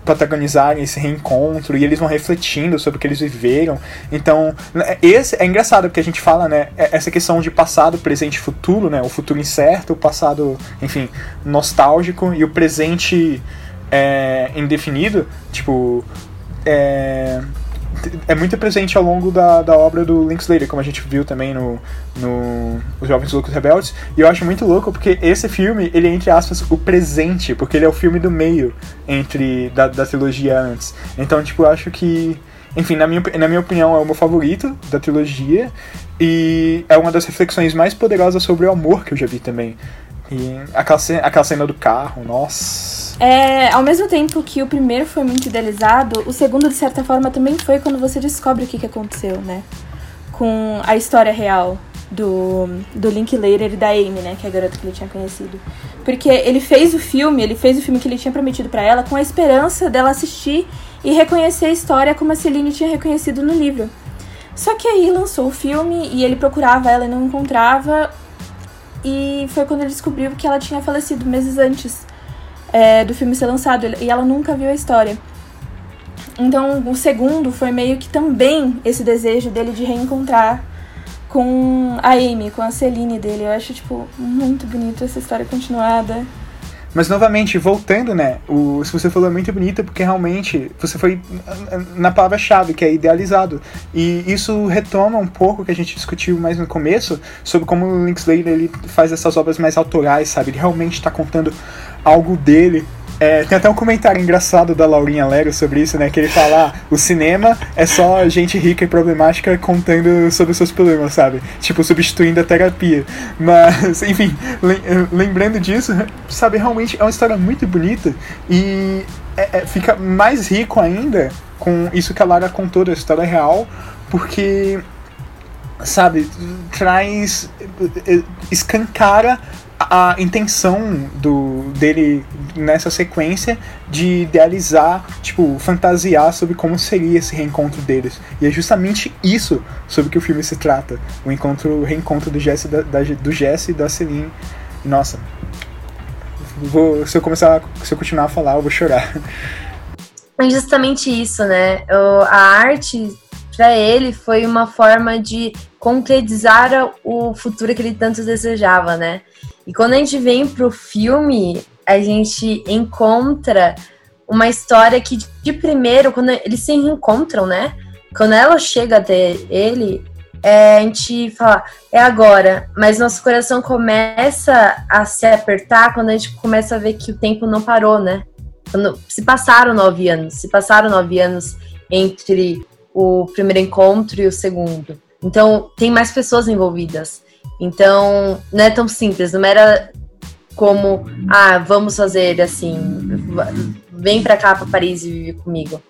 protagonizarem esse reencontro e eles vão refletindo sobre o que eles viveram. Então, né, esse é engraçado porque a gente fala, né, é, essa questão de passado, presente e futuro, né, o futuro incerto, o passado, enfim, nostálgico e o presente é, indefinido, tipo, é, é muito presente ao longo da, da obra do Linklater, como a gente viu também no, no Os Jovens Loucos Rebeldes. E eu acho muito louco porque esse filme, ele é, entre aspas, o presente, porque ele é o filme do meio entre da, da trilogia antes. Então, tipo, eu acho que. Enfim, na minha, na minha opinião, é o meu favorito da trilogia. E é uma das reflexões mais poderosas sobre o amor que eu já vi também. E aquela cena, aquela cena do carro, nossa. É, ao mesmo tempo que o primeiro foi muito idealizado, o segundo, de certa forma, também foi quando você descobre o que, que aconteceu, né? Com a história real do, do Linklater e da Amy, né? Que é a garota que ele tinha conhecido. Porque ele fez o filme, ele fez o filme que ele tinha prometido para ela com a esperança dela assistir e reconhecer a história como a Celine tinha reconhecido no livro. Só que aí lançou o filme e ele procurava ela e não encontrava. E foi quando ele descobriu que ela tinha falecido meses antes é, do filme ser lançado. E ela nunca viu a história. Então, o segundo foi meio que também esse desejo dele de reencontrar com a Amy, com a Celine dele. Eu acho, tipo, muito bonito essa história continuada. Mas novamente, voltando, né? O, se você falou é muito bonito porque realmente você foi na palavra-chave, que é idealizado. E isso retoma um pouco o que a gente discutiu mais no começo, sobre como o Linklater ele faz essas obras mais autorais, sabe? Ele realmente está contando algo dele é, tem até um comentário engraçado da Laurinha Lero sobre isso, né? Que ele fala: ah, o cinema é só gente rica e problemática contando sobre seus problemas, sabe? Tipo, substituindo a terapia. Mas, [LAUGHS] enfim, lembrando disso, sabe, realmente é uma história muito bonita e é, é, fica mais rico ainda com isso que a Lara contou da história real, porque, sabe, traz. escancara a intenção do dele nessa sequência de idealizar, tipo, fantasiar sobre como seria esse reencontro deles. E é justamente isso sobre que o filme se trata. O encontro, o reencontro do Jesse da, da, do Jesse e da Celine. Nossa. Vou, se eu começar, se eu continuar a falar, eu vou chorar. É justamente isso, né? A arte para ele foi uma forma de concretizar o futuro que ele tanto desejava, né? E quando a gente vem pro filme, a gente encontra uma história que, de primeiro, quando eles se reencontram, né? Quando ela chega até ele, é, a gente fala, é agora. Mas nosso coração começa a se apertar quando a gente começa a ver que o tempo não parou, né? Quando, se passaram nove anos, se passaram nove anos entre o primeiro encontro e o segundo. Então, tem mais pessoas envolvidas. Então, não é tão simples, não era como, ah, vamos fazer assim, vem pra cá, pra Paris e vive comigo.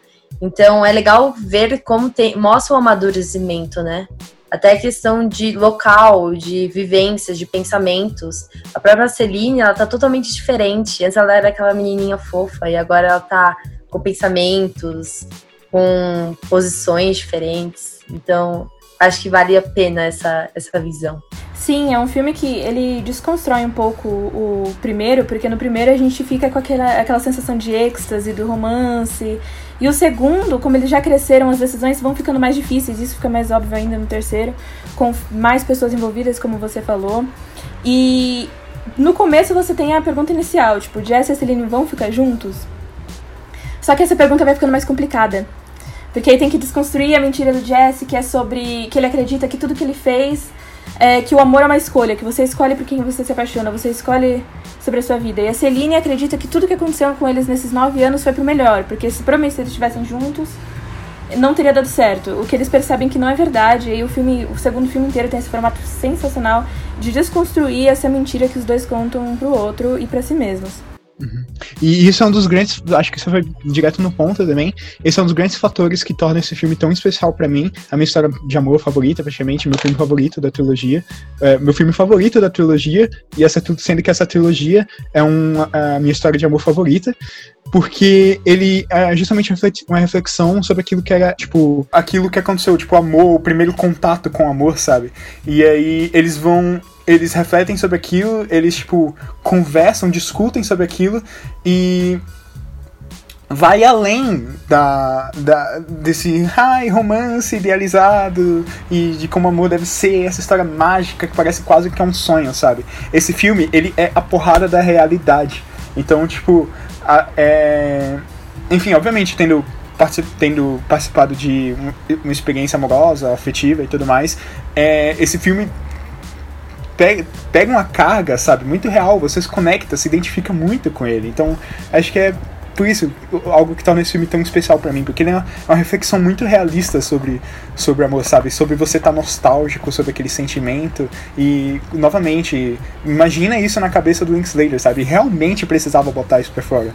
Então, é legal ver como tem, mostra o amadurecimento, né? Até a questão de local, de vivências, de pensamentos. A própria Celine, ela tá totalmente diferente. Antes ela era aquela menininha fofa e agora ela tá com pensamentos, com posições diferentes. Então, acho que vale a pena essa, essa visão. Sim, é um filme que ele desconstrói um pouco o primeiro, porque no primeiro a gente fica com aquela, aquela sensação de êxtase, do romance. E o segundo, como eles já cresceram, as decisões vão ficando mais difíceis, isso fica mais óbvio ainda no terceiro, com mais pessoas envolvidas, como você falou. E no começo você tem a pergunta inicial, tipo, Jess e Celine vão ficar juntos? Só que essa pergunta vai ficando mais complicada. Porque aí tem que desconstruir a mentira do Jesse, que é sobre que ele acredita que tudo que ele fez é, que o amor é uma escolha, que você escolhe por quem você se apaixona, você escolhe sobre a sua vida. E a Celine acredita que tudo que aconteceu com eles nesses nove anos foi pro melhor, porque se provavelmente eles estivessem juntos, não teria dado certo. O que eles percebem que não é verdade, e o filme, o segundo filme inteiro tem esse formato sensacional de desconstruir essa mentira que os dois contam um pro outro e para si mesmos. Uhum. E isso é um dos grandes, acho que você foi direto no ponto também. Esse é um dos grandes fatores que torna esse filme tão especial para mim. A minha história de amor favorita, praticamente, meu filme favorito da trilogia. É, meu filme favorito da trilogia, e essa sendo que essa trilogia é um, a minha história de amor favorita porque ele é justamente uma reflexão sobre aquilo que era, tipo, aquilo que aconteceu, tipo, amor, o primeiro contato com o amor, sabe? E aí eles vão eles refletem sobre aquilo, eles, tipo, conversam, discutem sobre aquilo e vai além da, da desse ai, romance idealizado e de como amor deve ser, essa história mágica que parece quase que é um sonho, sabe? Esse filme, ele é a porrada da realidade. Então, tipo, a, é... enfim, obviamente, tendo tendo participado de uma experiência amorosa, afetiva e tudo mais, é, esse filme pega, pega uma carga, sabe, muito real, você se conecta, se identifica muito com ele. Então, acho que é por isso algo que torna esse filme tão especial para mim, porque ele é uma, uma, reflexão muito realista sobre, sobre amor, sabe? Sobre você estar tá nostálgico sobre aquele sentimento e, novamente, imagina isso na cabeça do Linklater, sabe? Realmente precisava botar isso pra fora.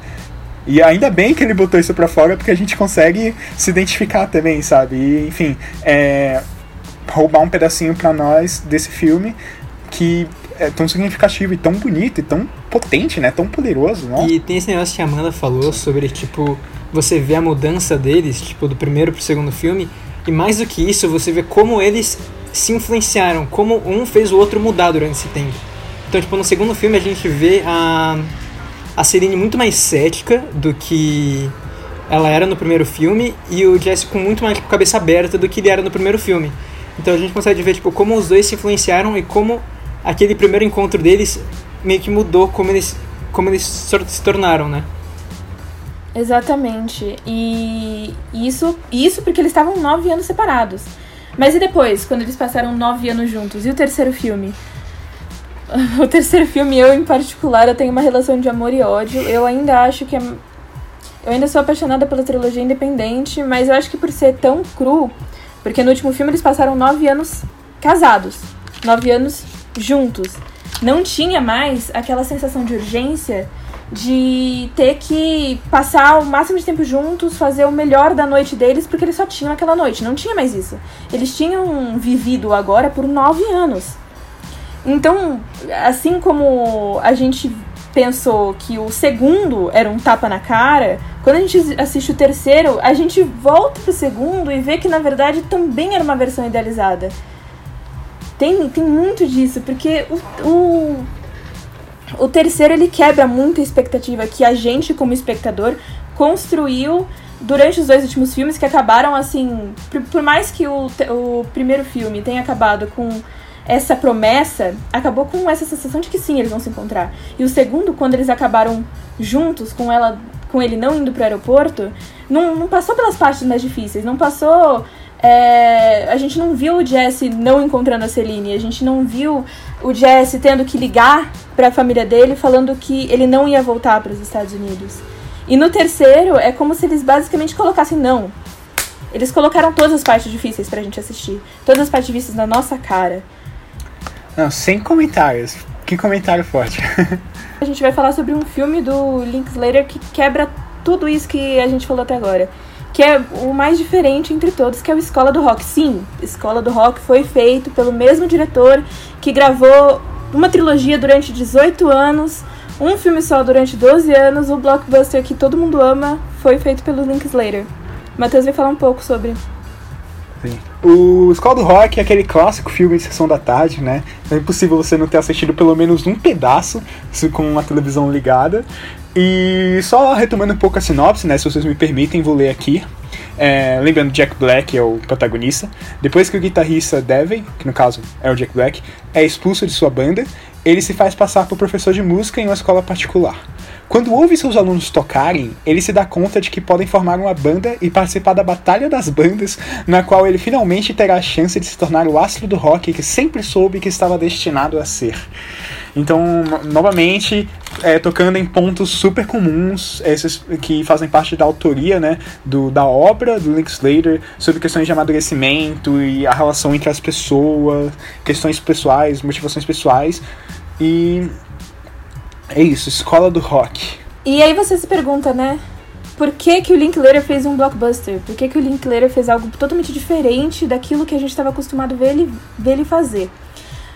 E ainda bem que ele botou isso pra fora, porque a gente consegue se identificar também, sabe? E, enfim, é, roubar um pedacinho para nós desse filme que é tão significativo e tão bonito e tão potente, né? Tão poderoso, não? E tem esse negócio que a Amanda falou sobre, tipo, você vê a mudança deles, tipo, do primeiro pro segundo filme, e mais do que isso, você vê como eles se influenciaram, como um fez o outro mudar durante esse tempo. Então, tipo, no segundo filme a gente vê a, a Celine muito mais cética do que ela era no primeiro filme, e o Jesse com muito mais cabeça aberta do que ele era no primeiro filme. Então a gente consegue ver, tipo, como os dois se influenciaram e como aquele primeiro encontro deles meio que mudou como eles, como eles se tornaram, né? Exatamente. E isso, isso porque eles estavam nove anos separados. Mas e depois, quando eles passaram nove anos juntos? E o terceiro filme? [LAUGHS] O terceiro filme, eu em particular, eu tenho uma relação de amor e ódio. Eu ainda acho que é... Eu ainda sou apaixonada pela trilogia independente, mas eu acho que por ser tão cru, porque no último filme eles passaram nove anos casados. Nove anos juntos. Não tinha mais aquela sensação de urgência de ter que passar o máximo de tempo juntos, fazer o melhor da noite deles, porque eles só tinham aquela noite. Não tinha mais isso. Eles tinham vivido agora por nove anos. Então, assim como a gente pensou que o segundo era um tapa na cara, quando a gente assiste o terceiro, a gente volta pro segundo e vê que na verdade também era uma versão idealizada. Tem, tem muito disso, porque o, o, o terceiro ele quebra muita expectativa que a gente, como espectador, construiu durante os dois últimos filmes, que acabaram assim. Por, por mais que o, o primeiro filme tenha acabado com essa promessa, acabou com essa sensação de que sim, eles vão se encontrar. E o segundo, quando eles acabaram juntos, com ela com ele não indo pro aeroporto, não, não passou pelas partes mais difíceis, não passou é, a gente não viu o Jesse não encontrando a Celine, a gente não viu o Jesse tendo que ligar para a família dele falando que ele não ia voltar para os Estados Unidos. E no terceiro é como se eles basicamente colocassem não. Eles colocaram todas as partes difíceis pra gente assistir, todas as partes difíceis na nossa cara. Não, sem comentários. Que comentário forte. [LAUGHS] a gente vai falar sobre um filme do Linklater que quebra tudo isso que a gente falou até agora que é o mais diferente entre todos, que é o Escola do Rock. Sim, Escola do Rock foi feito pelo mesmo diretor que gravou uma trilogia durante 18 anos, um filme só durante 12 anos, o blockbuster que todo mundo ama foi feito pelo Linklater. Matheus vai falar um pouco sobre. Sim. O Escola do Rock é aquele clássico filme de sessão da tarde, né? É impossível você não ter assistido pelo menos um pedaço com uma televisão ligada. E só retomando um pouco a sinopse, né? Se vocês me permitem, vou ler aqui. É, lembrando, Jack Black é o protagonista. Depois que o guitarrista Devin, que no caso é o Jack Black, é expulso de sua banda, ele se faz passar por professor de música em uma escola particular. Quando ouve seus alunos tocarem, ele se dá conta de que podem formar uma banda e participar da Batalha das Bandas, na qual ele finalmente terá a chance de se tornar o astro do rock que sempre soube que estava destinado a ser. Então, no- novamente, é, tocando em pontos super comuns, esses que fazem parte da autoria né, do, da obra do Link Slater, sobre questões de amadurecimento e a relação entre as pessoas, questões pessoais, motivações pessoais. E é isso, escola do rock. E aí você se pergunta, né? Por que, que o Linklater fez um blockbuster? Por que, que o Linklater fez algo totalmente diferente daquilo que a gente estava acostumado a ver ele, ver ele fazer?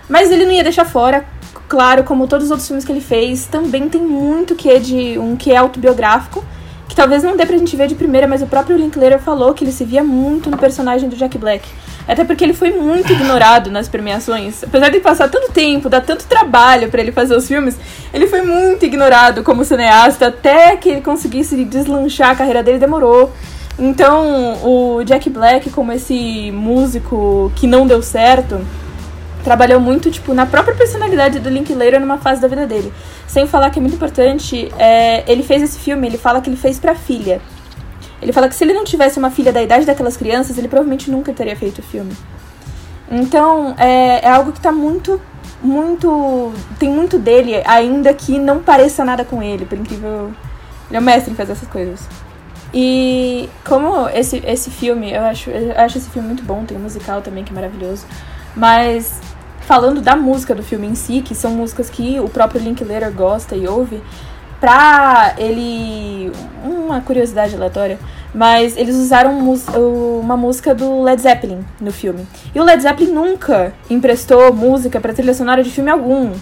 Mas ele não ia deixar fora, claro, como todos os outros filmes que ele fez, também tem muito que é de um que é autobiográfico, que talvez não dê pra gente ver de primeira, mas o próprio Linklater falou que ele se via muito no personagem do Jack Black. Até porque ele foi muito ignorado nas premiações. Apesar de passar tanto tempo, dar tanto trabalho pra ele fazer os filmes, ele foi muito ignorado como cineasta até que ele conseguisse deslanchar a carreira dele, demorou. Então, o Jack Black, como esse músico que não deu certo, trabalhou muito, tipo, na própria personalidade do Linklater numa fase da vida dele. Sem falar que é muito importante, é, ele fez esse filme, ele fala que ele fez pra filha. Ele fala que se ele não tivesse uma filha da idade daquelas crianças, ele provavelmente nunca teria feito o filme. Então, é, é algo que tá muito, muito... Tem muito dele, ainda que não pareça nada com ele, por incrível... Ele é o mestre em fazer essas coisas. E como esse, esse filme, eu acho, eu acho esse filme muito bom, tem um musical também que é maravilhoso. Mas falando da música do filme em si, que são músicas que o próprio Linklater gosta e ouve, pra ele. Uma curiosidade aleatória, mas eles usaram uma música do Led Zeppelin no filme. E o Led Zeppelin nunca emprestou música pra trilha sonora de filme algum.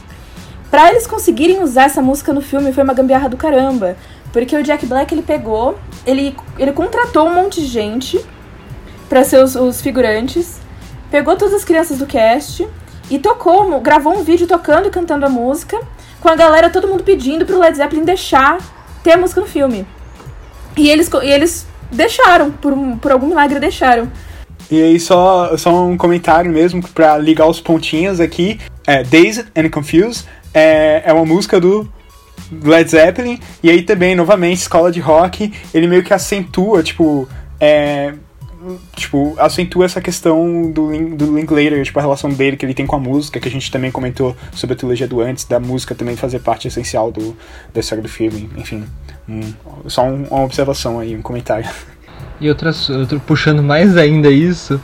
Pra eles conseguirem usar essa música no filme foi uma gambiarra do caramba. Porque o Jack Black ele pegou, ele, ele contratou um monte de gente pra ser os, os figurantes, pegou todas as crianças do cast e tocou, gravou um vídeo tocando e cantando a música, com a galera, todo mundo pedindo pro Led Zeppelin deixar ter a música no filme. E eles, e eles deixaram, por, por algum milagre deixaram. E aí, só, só um comentário mesmo pra ligar os pontinhos aqui. É, Dazed and Confused é, é uma música do Led Zeppelin. E aí também, novamente, escola de rock, ele meio que acentua, tipo. É, tipo, acentua essa questão do, Lin- do Linklater, tipo, a relação dele que ele tem com a música, que a gente também comentou sobre a trilogia do antes, da música também fazer parte essencial do, da história do filme, enfim. um- só um- uma observação aí, um comentário. E outras, outro, puxando mais ainda isso,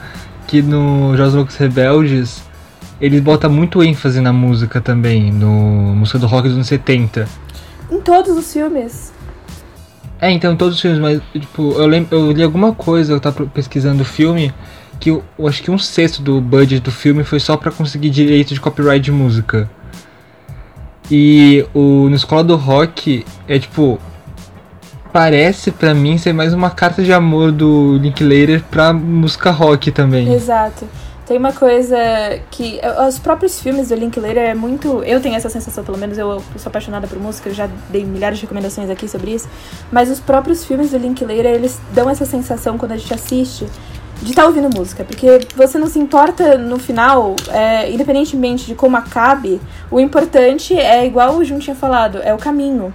que no Jogos Loucos Rebeldes, eles botam muito ênfase na música também, no música do rock dos anos 70. Em todos os filmes. É, então todos os filmes, mas tipo, eu, lembro, eu li alguma coisa, eu tava pesquisando o filme, que eu, eu acho que um sexto do budget do filme foi só pra conseguir direito de copyright de música. E o no Escola do Rock é tipo. Parece pra mim ser mais uma carta de amor do Linklater pra música rock também. Exato. Tem uma coisa que os próprios filmes do Linklater é muito, eu tenho essa sensação, pelo menos eu sou apaixonada por música, eu já dei milhares de recomendações aqui sobre isso, mas os próprios filmes do Linklater, eles dão essa sensação quando a gente assiste de estar ouvindo música, porque você não se importa no final, é, independentemente de como acabe, o importante é igual o Jun tinha falado, é o caminho.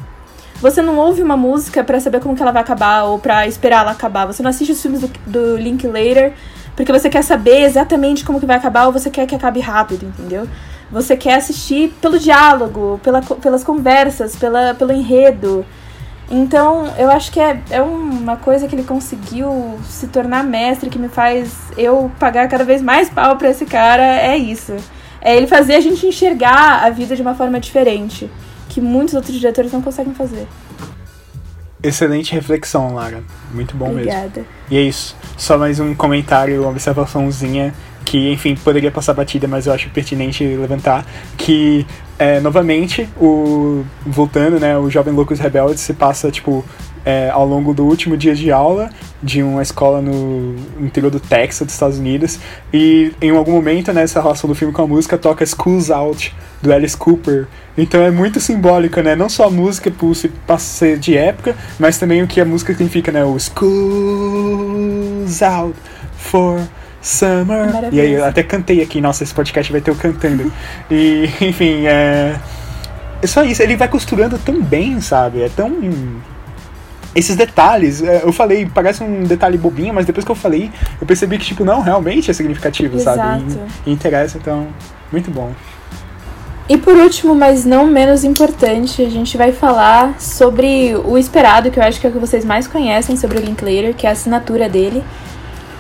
Você não ouve uma música pra saber como que ela vai acabar ou pra esperar ela acabar. Você não assiste os filmes do, do Linklater porque você quer saber exatamente como que vai acabar ou você quer que acabe rápido, entendeu? Você quer assistir pelo diálogo, pela, pelas conversas, pela, pelo enredo. Então, eu acho que é, é uma coisa que ele conseguiu se tornar mestre, que me faz eu pagar cada vez mais pau pra esse cara. É isso. É ele fazer a gente enxergar a vida de uma forma diferente, que muitos outros diretores não conseguem fazer. Excelente reflexão, Lara. Muito bom mesmo. Obrigada. E é isso. Só mais um comentário, uma observaçãozinha que, enfim, poderia passar batida, mas eu acho pertinente levantar. Que, é, novamente, o voltando, né, o Jovem Loucos Rebeldes se passa, tipo, é, ao longo do último dia de aula de uma escola no interior do Texas, dos Estados Unidos. E em algum momento, nessa relação do filme com a música, toca Schools Out, do Alice Cooper. Então é muito simbólico, né? Não só a música por se ser de época, mas também o que a música significa, né? O Schools Out for Summer. E aí eu até cantei aqui, nossa, esse podcast vai ter eu cantando. [LAUGHS] e, enfim, é. é só isso, ele vai costurando tão bem, sabe? É tão. Esses detalhes, é, eu falei, parece um detalhe bobinho, mas depois que eu falei, eu percebi que, tipo, não, realmente é significativo, sabe? Exato. E, e interessa, então, muito bom. E por último, mas não menos importante, a gente vai falar sobre o esperado, que eu acho que é o que vocês mais conhecem sobre o Linklater, que é a assinatura dele,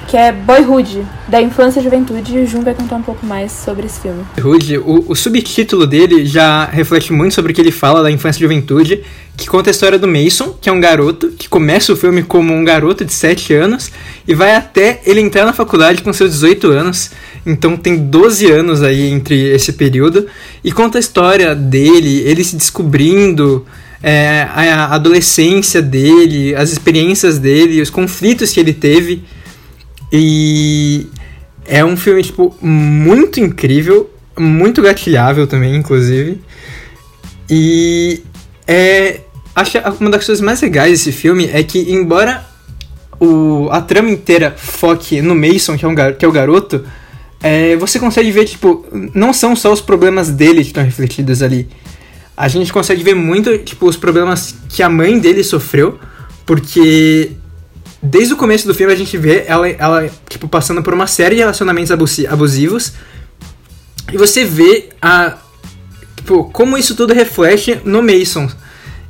que é Boyhood, da infância e juventude, o Jun vai contar um pouco mais sobre esse filme. Rude, o, o subtítulo dele já reflete muito sobre o que ele fala da infância e juventude, que conta a história do Mason, que é um garoto, que começa o filme como um garoto de 7 anos e vai até ele entrar na faculdade com seus 18 anos. Então tem 12 anos aí entre esse período. E conta a história dele, ele se descobrindo, é, a adolescência dele, as experiências dele, os conflitos que ele teve. E é um filme, tipo, muito incrível, muito gatilhável também, inclusive. E é. Acho que uma das coisas mais legais desse filme é que, embora o, a trama inteira foque no Mason, que é, um, que é o garoto, é, você consegue ver, tipo, não são só os problemas dele que estão refletidos ali. A gente consegue ver muito, tipo, os problemas que a mãe dele sofreu, porque desde o começo do filme a gente vê ela, ela tipo, passando por uma série de relacionamentos abusi- abusivos. E você vê a, tipo, como isso tudo reflete no Mason.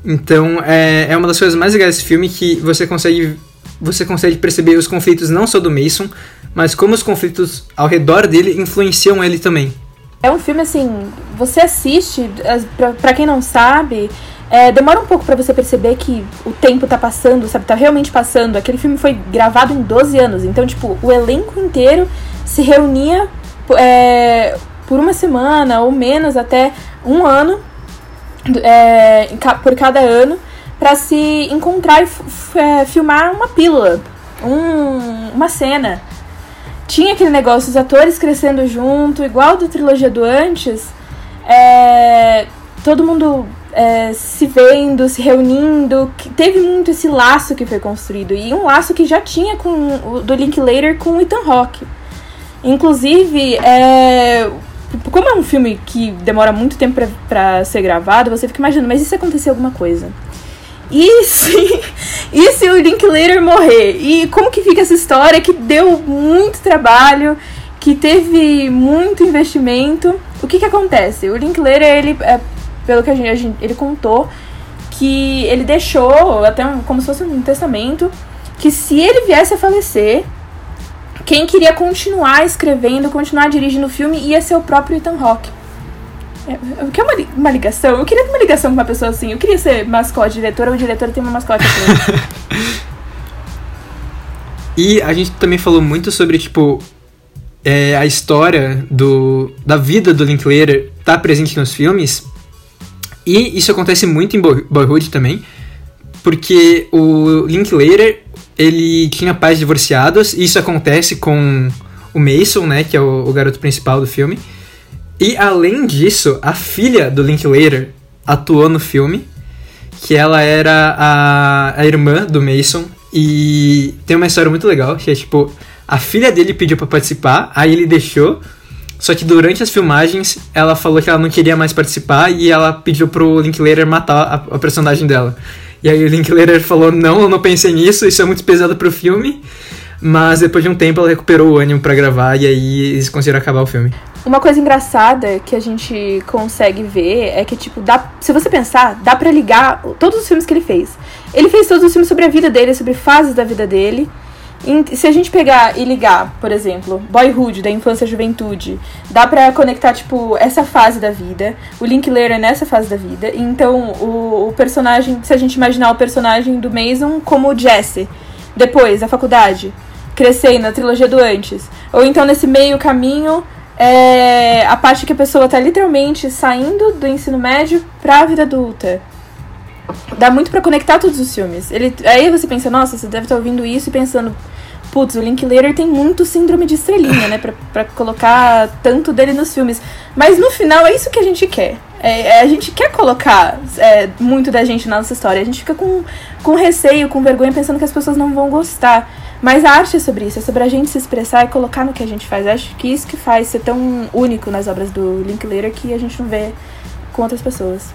Então é, é uma das coisas mais legais desse filme que você consegue, você consegue perceber os conflitos não só do Mason, mas como os conflitos ao redor dele influenciam ele também. É um filme assim, você assiste, pra quem não sabe, é, demora um pouco pra você perceber que o tempo tá passando, sabe? Tá realmente passando. Aquele filme foi gravado em 12 anos, então, tipo, o elenco inteiro se reunia é, por uma semana ou menos, até um ano, é, por cada ano, pra se encontrar e é, filmar uma pílula, um- uma cena tinha aquele negócio, os atores crescendo junto, igual da trilogia do antes, é, todo mundo é, se vendo, se reunindo, teve muito esse laço que foi construído, e um laço que já tinha com do Linklater com o Ethan Hawke. Inclusive, é, como é um filme que demora muito tempo pra ser gravado, você fica imaginando, mas e se acontecer alguma coisa? E se, [LAUGHS] e se o Linklater morrer? E como que fica essa história que deu muito trabalho, que teve muito investimento? O que que acontece? O Linklater, ele, é, pelo que a gente, a gente- ele contou, que ele deixou, até um- como se fosse um testamento, que se ele viesse a falecer, quem queria continuar escrevendo, continuar dirigindo o filme, ia ser o próprio Ethan Hawke. É, Eu quero uma, li- uma ligação. Eu queria ter uma ligação com uma pessoa assim. Eu queria ser mascote, diretora ou diretora tem uma mascote assim. [LAUGHS] E a gente também falou muito sobre, tipo, é, a história do, da vida do Linklater tá presente nos filmes. E isso acontece muito em Boy- Boyhood também, porque o Linklater, ele tinha pais divorciados, e isso acontece com o Mason, né, que é o, o garoto principal do filme. E além disso, a filha do Linklater atuou no filme, que ela era a, a irmã do Mason. E tem uma história muito legal, que é tipo, a filha dele pediu pra participar, aí ele deixou. Só que durante as filmagens, ela falou que ela não queria mais participar e ela pediu pro Linklater matar a, a personagem dela. E aí o Linklater falou, não, eu não pensei nisso, isso é muito pesado pro filme. Mas depois de um tempo ela recuperou o ânimo pra gravar e aí eles conseguiram acabar o filme. Uma coisa engraçada que a gente consegue ver é que, tipo, dá, se você pensar, dá pra ligar todos os filmes que ele fez. Ele fez todos os filmes sobre a vida dele, sobre fases da vida dele. Se a gente pegar e ligar, por exemplo, Boyhood, da infância e juventude, dá pra conectar, tipo, essa fase da vida, o Linklater nessa fase da vida. Então, o, o personagem, se a gente imaginar o personagem do Mason como o Jesse, depois, a faculdade, crescendo, na trilogia do antes. Ou então, nesse meio caminho, é a parte que a pessoa tá literalmente saindo do ensino médio pra vida adulta. Dá muito pra conectar todos os filmes. Ele, aí você pensa, nossa, você deve estar ouvindo isso e pensando, putz, o Linklater tem muito síndrome de estrelinha, né? Pra colocar tanto dele nos filmes. Mas no final é isso que a gente quer. É, é, a gente quer colocar é, muito da gente na nossa história. A gente fica com, com receio, com vergonha, pensando que as pessoas não vão gostar. Mas a arte é sobre isso, é sobre a gente se expressar e colocar no que a gente faz. Eu acho que isso que faz ser tão único nas obras do Linklater que a gente não vê com outras pessoas.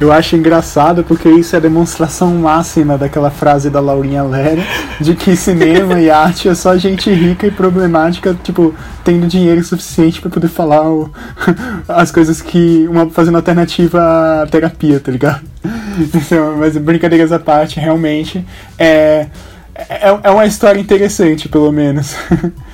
Eu acho engraçado porque isso é a demonstração máxima daquela frase da Laurinha Lera de que cinema e arte é só gente rica e problemática, tipo, tendo dinheiro suficiente para poder falar o, [LAUGHS] as coisas que. uma fazendo alternativa à terapia, tá ligado? [LAUGHS] Então, mas brincadeiras à parte, realmente é, é, é uma história interessante, pelo menos. [LAUGHS]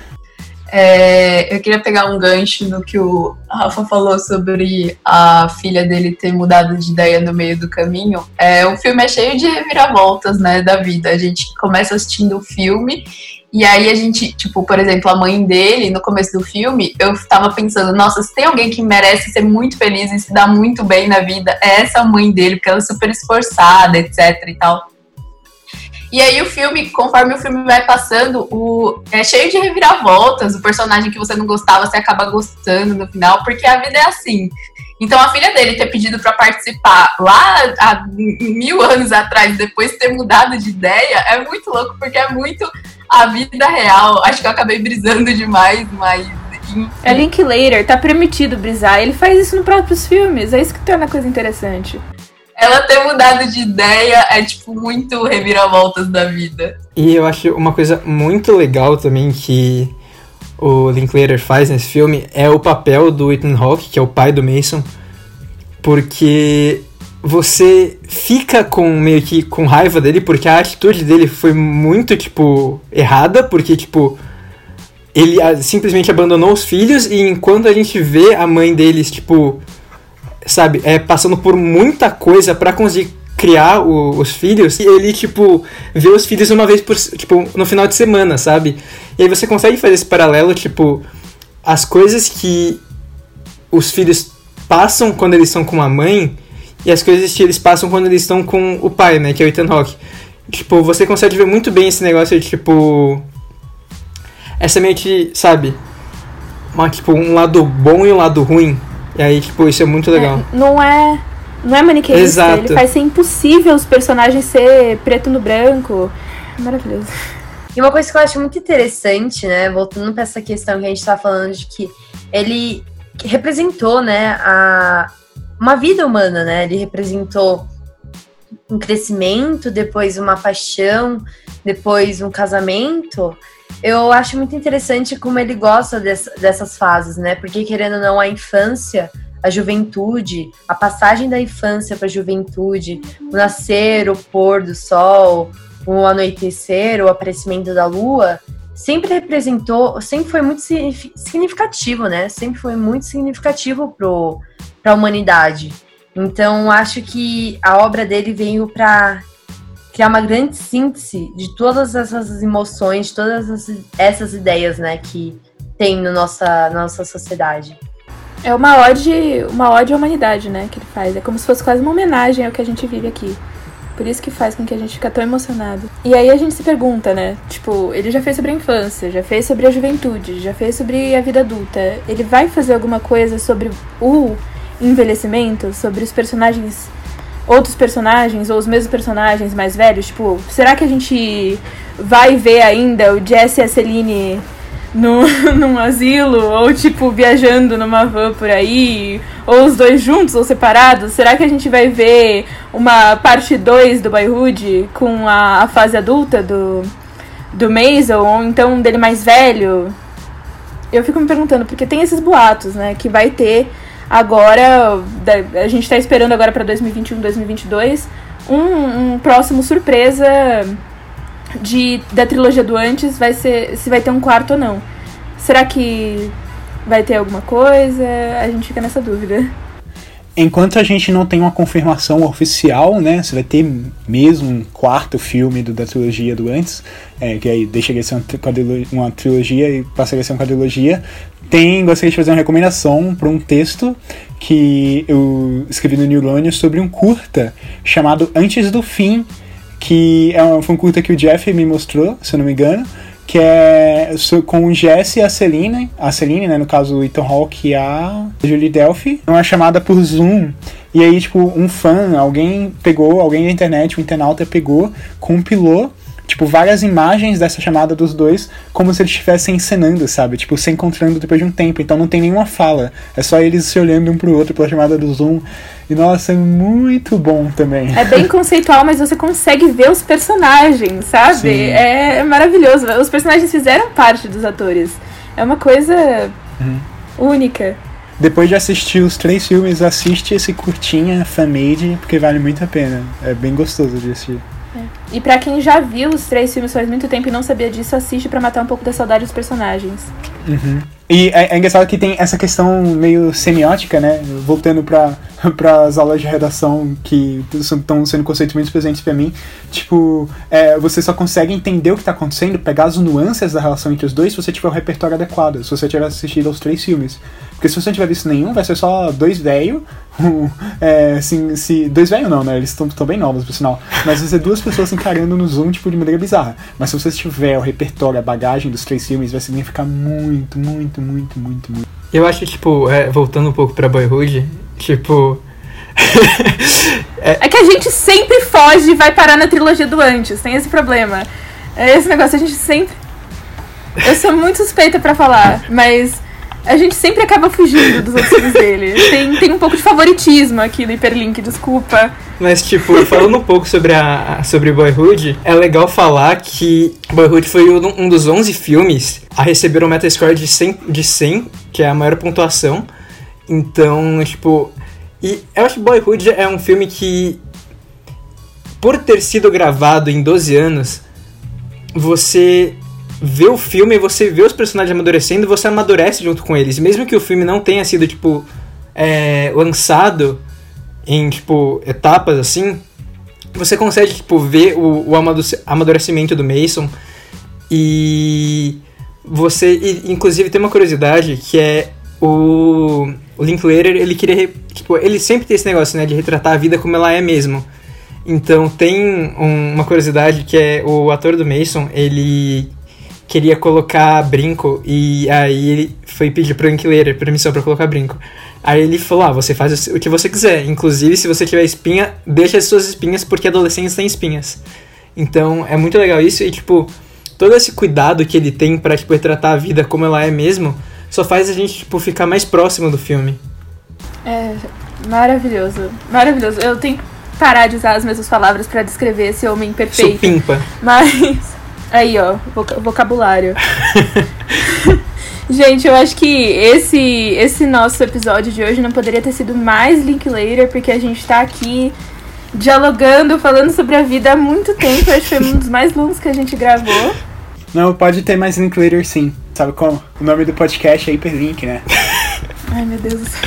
É, eu queria pegar um gancho no que o Rafa falou sobre a filha dele ter mudado de ideia no meio do caminho. É, o filme é cheio de reviravoltas, né, da vida. A gente começa assistindo o filme e aí a gente, tipo, por exemplo, a mãe dele, no começo do filme, eu tava pensando, nossa, se tem alguém que merece ser muito feliz e se dar muito bem na vida, é essa mãe dele, porque ela é super esforçada, etc e tal. E aí o filme, conforme o filme vai passando, o, é cheio de reviravoltas. O personagem que você não gostava, você acaba gostando no final, porque a vida é assim. Então a filha dele ter pedido para participar lá há mil anos atrás, depois de ter mudado de ideia, é muito louco, porque é muito a vida real. Acho que eu acabei brisando demais, mas. É Linklater, tá permitido brisar. Ele faz isso nos próprios filmes, é isso que torna a coisa interessante ela ter mudado de ideia é, tipo, muito reviravoltas da vida. E eu acho uma coisa muito legal também que o Linklater faz nesse filme é o papel do Ethan Hawke, que é o pai do Mason, porque você fica com meio que com raiva dele porque a atitude dele foi muito tipo errada, porque tipo ele simplesmente abandonou os filhos e enquanto a gente vê a mãe deles tipo sabe, é, passando por muita coisa para conseguir criar o, os filhos, e ele, tipo, vê os filhos uma vez por, tipo, no final de semana, sabe? E aí você consegue fazer esse paralelo, tipo, as coisas que os filhos passam quando eles estão com a mãe e as coisas que eles passam quando eles estão com o pai, né, que é o Ethan Hawke. Tipo, você consegue ver muito bem esse negócio de, tipo... Essa que, sabe? Uma, tipo, um lado bom e um lado ruim e aí, tipo, isso é muito legal. É, não é. Não é maniqueísta, Exato. ele faz ser impossível os personagens ser preto no branco. Maravilhoso. E uma coisa que eu acho muito interessante, né, voltando para essa questão que a gente tá falando de que ele representou, né, a uma vida humana, né? Ele representou um crescimento, depois uma paixão, depois um casamento eu acho muito interessante como ele gosta dessas fases, né? Porque, querendo ou não, a infância, a juventude, a passagem da infância para a juventude, o nascer, o pôr do sol, o anoitecer, o aparecimento da lua, sempre representou, sempre foi muito significativo, né? Sempre foi muito significativo para a humanidade. Então, acho que a obra dele veio para criar uma grande síntese de todas essas emoções, de todas essas ideias, né, que tem na nossa, nossa sociedade. É uma ode, uma ode à humanidade, né, que ele faz. É como se fosse quase uma homenagem ao que a gente vive aqui. Por isso que faz com que a gente fique tão emocionado. E aí a gente se pergunta, né? Tipo, ele já fez sobre a infância, já fez sobre a juventude, já fez sobre a vida adulta. Ele vai fazer alguma coisa sobre o envelhecimento, sobre os personagens outros personagens, ou os mesmos personagens mais velhos? Tipo, será que a gente vai ver ainda o Jesse e a Celine no, [LAUGHS] num asilo, ou tipo, viajando numa van por aí, ou os dois juntos ou separados? Será que a gente vai ver uma parte 2 do Boyhood com a, a fase adulta do, do Maisel, ou então dele mais velho? Eu fico me perguntando, porque tem esses boatos, né, que vai ter Agora, a gente está esperando agora para 2021, 2022 um, um próximo surpresa de da trilogia do antes vai ser se vai ter um quarto ou não. Será que vai ter alguma coisa? A gente fica nessa dúvida. Enquanto a gente não tem uma confirmação oficial, né, se vai ter mesmo um quarto filme do, da trilogia do antes, é, que aí deixaria de ser uma trilogia e passaria a ser uma quadrilogia, tem, gostaria de fazer uma recomendação para um texto que eu escrevi no Neurônio sobre um curta chamado Antes do Fim, que é um, foi um curta que o Jeff me mostrou, se eu não me engano, que é com o Jesse e a Celine, a Celine, né, no caso o Ethan Hawke e a Julie Delphi, uma chamada por Zoom. E aí, tipo, um fã, alguém pegou, alguém da internet, um internauta pegou, compilou tipo, várias imagens dessa chamada dos dois, como se eles estivessem encenando, sabe? Tipo, se encontrando depois de um tempo. Então não tem nenhuma fala. É só eles se olhando um pro outro pela chamada do Zoom. E nossa, é muito bom também. É bem conceitual, mas você consegue ver os personagens, sabe? Sim. É maravilhoso. Os personagens fizeram parte dos atores. É uma coisa única. Depois de assistir os três filmes, assiste esse curtinha fan-made, porque vale muito a pena. É bem gostoso de assistir. E pra quem já viu os três filmes faz muito tempo e não sabia disso, assiste pra matar um pouco da saudade dos personagens. E é, é engraçado que tem essa questão meio semiótica, né? Voltando para [LAUGHS] as aulas de redação que estão sendo conceitos muito presentes para mim. Tipo, é, você só consegue entender o que tá acontecendo, pegar as nuances da relação entre os dois se você tiver o repertório adequado, se você tiver assistido aos três filmes. Porque se você não tiver visto nenhum, vai ser só dois velhos. é, assim, se, dois velhos não, né? Eles estão bem novos, por sinal. Mas vai ser duas pessoas se encarando no Zoom, tipo, de maneira bizarra. Mas se você tiver o repertório, a bagagem dos três filmes, vai significar muito, muito, muito, muito, muito. Eu acho que, tipo, é, voltando um pouco pra Boyhood, tipo. É que a gente sempre foge e vai parar na trilogia do antes, tem esse problema. É esse negócio, a gente sempre. Eu sou muito suspeita pra falar, mas a gente sempre acaba fugindo dos outros filmes dele. Tem, tem um pouco de favoritismo aqui no Hiperlink, desculpa. Mas, tipo, falando um pouco sobre, a, sobre Boyhood, é legal falar que Boyhood foi um um dos 11 filmes a receber um Metascore de 100, de 100, que é a maior pontuação. Então, tipo. E eu acho que Boyhood é um filme que, por ter sido gravado em 12 anos, você vê o filme, você vê os personagens amadurecendo você amadurece junto com eles. Mesmo que o filme não tenha sido, tipo, é, lançado em, tipo, etapas assim, você consegue, tipo, ver o, o amadu- amadurecimento do Mason e você, e, inclusive, tem uma curiosidade que é o, o Linklater, ele queria, tipo, ele sempre tem esse negócio, né, de retratar a vida como ela é mesmo. Então tem um- uma curiosidade que é o ator do Mason, ele queria colocar brinco e aí ele foi pedir pro Linklater permissão pra colocar brinco. Aí ele falou: "Ah, você faz o que você quiser. Inclusive, se você tiver espinha, deixa as suas espinhas porque adolescentes têm espinhas". Então, é muito legal isso e tipo, todo esse cuidado que ele tem pra tipo retratar a vida como ela é mesmo, só faz a gente tipo ficar mais próximo do filme. É maravilhoso, maravilhoso. Eu tenho que parar de usar as mesmas palavras pra descrever esse homem perfeito. Supimpa. Mas. Aí, ó, voca- vocabulário. [LAUGHS] Gente, eu acho que esse, esse nosso episódio de hoje não poderia ter sido mais Linklater, porque a gente tá aqui dialogando, falando sobre a vida há muito tempo. Eu acho que foi um dos mais longos que a gente gravou. Não, pode ter mais Linklater sim. Sabe como? O nome do podcast é Hyperlink, né? [LAUGHS] Ai, meu Deus do céu.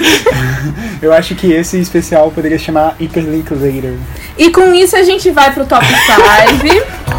[LAUGHS] Eu acho que esse especial poderia chamar Hyperlinklater. E com isso a gente vai pro top 5. [LAUGHS]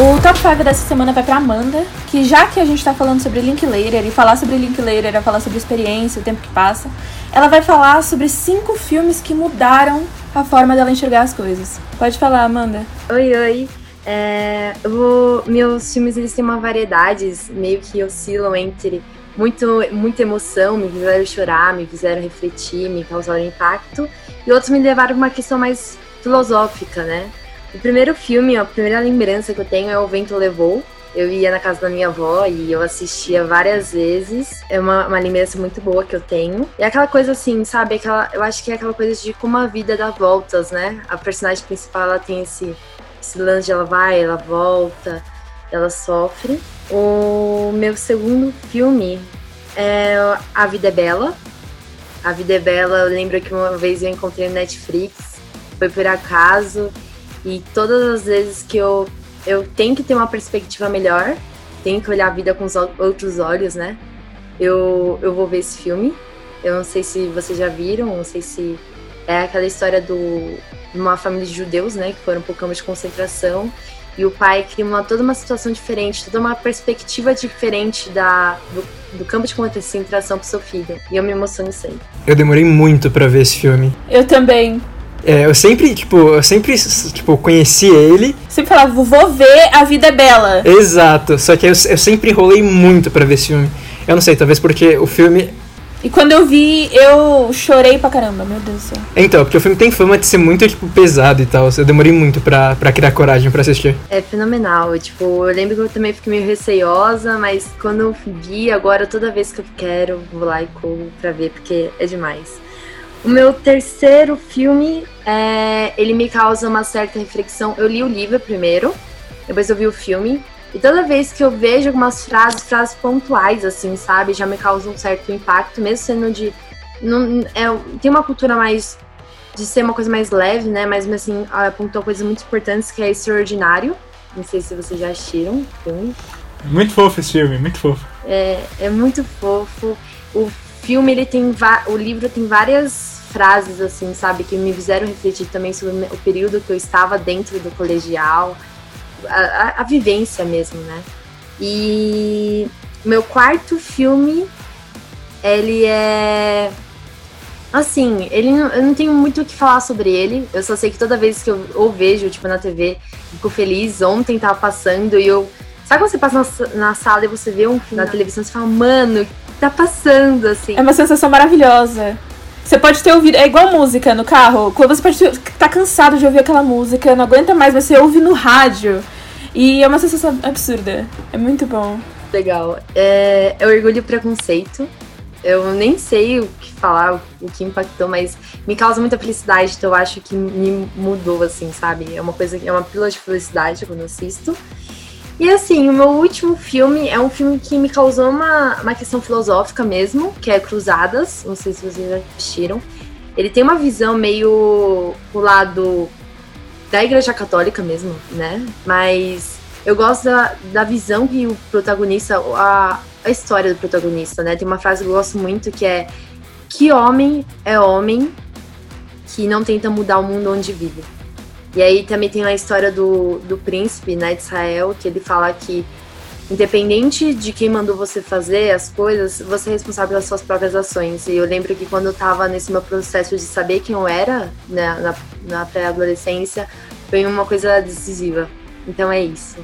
O top 5 dessa semana vai pra Amanda, que já que a gente tá falando sobre Linklater, e falar sobre Linklater é falar sobre experiência, o tempo que passa, ela vai falar sobre cinco filmes que mudaram a forma dela enxergar as coisas. Pode falar, Amanda. Oi, oi. É, vou, meus filmes eles têm uma variedade, meio que oscilam entre muito, muita emoção, me fizeram chorar, me fizeram refletir, me causaram impacto, e outros me levaram pra uma questão mais filosófica, né? O primeiro filme, a primeira lembrança que eu tenho é O Vento Levou. Eu ia na casa da minha avó e eu assistia várias vezes. É uma, uma lembrança muito boa que eu tenho. E aquela coisa assim, sabe? Aquela, eu acho que é aquela coisa de como a vida dá voltas, né? A personagem principal ela tem esse, esse lance de ela vai, ela volta, ela sofre. O meu segundo filme é A Vida é Bela. A Vida é Bela, eu lembro que uma vez eu encontrei no Netflix, foi por acaso, e todas as vezes que eu, eu tenho que ter uma perspectiva melhor, tenho que olhar a vida com os outros olhos, né? Eu, eu vou ver esse filme. Eu não sei se vocês já viram, não sei se é aquela história do de uma família de judeus, né, que foram para o campo de concentração e o pai cria uma, toda uma situação diferente, toda uma perspectiva diferente da, do, do campo de concentração pro seu filho. E eu me emociono sempre. Eu demorei muito pra ver esse filme. Eu também. É, eu sempre, tipo, eu sempre, tipo, conheci ele. Sempre falava, vou ver A Vida é Bela. Exato. Só que eu, eu sempre enrolei muito pra ver esse filme. Eu não sei, talvez porque o filme E quando eu vi, eu chorei pra caramba, meu Deus do céu. Então, porque o filme tem fama de ser muito, tipo, pesado e tal. Eu demorei muito pra, pra criar coragem pra assistir. É fenomenal. Tipo, eu lembro que eu também fiquei meio receiosa, mas quando eu vi, agora toda vez que eu quero, vou lá e corro pra ver, porque é demais. O meu terceiro filme, é, ele me causa uma certa reflexão. Eu li o livro primeiro, depois eu vi o filme. E toda vez que eu vejo algumas frases, frases pontuais, assim, sabe, já me causam um certo impacto, mesmo sendo de. Não, é, tem uma cultura mais. de ser uma coisa mais leve, né? Mas, assim, apontou coisas muito importantes, que é extraordinário. Não sei se vocês já assistiram o filme. Muito fofo esse filme, muito fofo. É, é muito fofo. O filme, ele tem. O livro tem várias frases, assim, sabe, que me fizeram refletir também sobre o período que eu estava dentro do colegial a, a, vivência mesmo, né? E meu quarto filme, ele é. Assim, ele eu não tenho muito o que falar sobre ele. Eu só sei que toda vez que eu ou vejo, tipo, na TV, fico feliz. Ontem tava passando e eu. Sabe quando você passa na, na sala e você vê um filme na televisão e você fala, mano, tá passando, assim. É uma sensação maravilhosa. Você pode ter ouvido. É igual música no carro. Quando você pode estar tá cansado de ouvir aquela música, não aguenta mais, mas você ouve no rádio. E é uma sensação absurda. É muito bom. Legal. É, é orgulho e preconceito. Eu nem sei o que falar, o que impactou, mas me causa muita felicidade, então eu acho que me mudou, assim, sabe? É uma coisa, é uma pílula de felicidade quando eu assisto. E assim, o meu último filme é um filme que me causou uma, uma questão filosófica mesmo, que é Cruzadas. Não sei se vocês já assistiram. Ele tem uma visão meio o lado da Igreja Católica mesmo, né? Mas eu gosto da, da visão que o protagonista, a, a história do protagonista, né? Tem uma frase que eu gosto muito que é: Que homem é homem que não tenta mudar o mundo onde vive? E aí também tem a história do, do príncipe, né, de Israel, que ele fala que independente de quem mandou você fazer as coisas, você é responsável pelas suas próprias ações. E eu lembro que quando eu tava nesse meu processo de saber quem eu era, né, na, na pré-adolescência, foi uma coisa decisiva. Então é isso.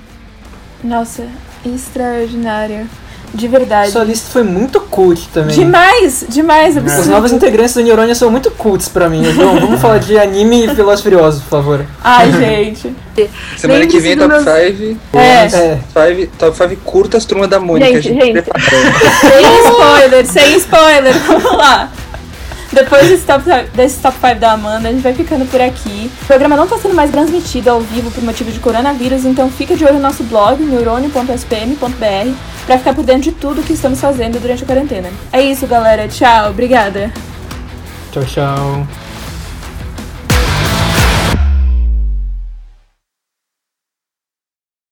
Nossa, extraordinário. De verdade. Sua lista foi muito cult também. Demais, demais. Absurdo. Os novos integrantes do Neurônio são muito cults pra mim. João, vamos falar de anime e Velozes Furiosos, por favor. Ai, gente. Semana que vem, top 5. É. é. Top 5 curtas, turma da Mônica. Gente, gente. sem spoiler, sem spoiler. Vamos lá. Depois desse top, desse top 5 da Amanda, a gente vai ficando por aqui. O programa não está sendo mais transmitido ao vivo por motivo de coronavírus, então fica de olho no nosso blog, neurônio.spm.br, para ficar por dentro de tudo que estamos fazendo durante a quarentena. É isso, galera. Tchau. Obrigada. Tchau, tchau.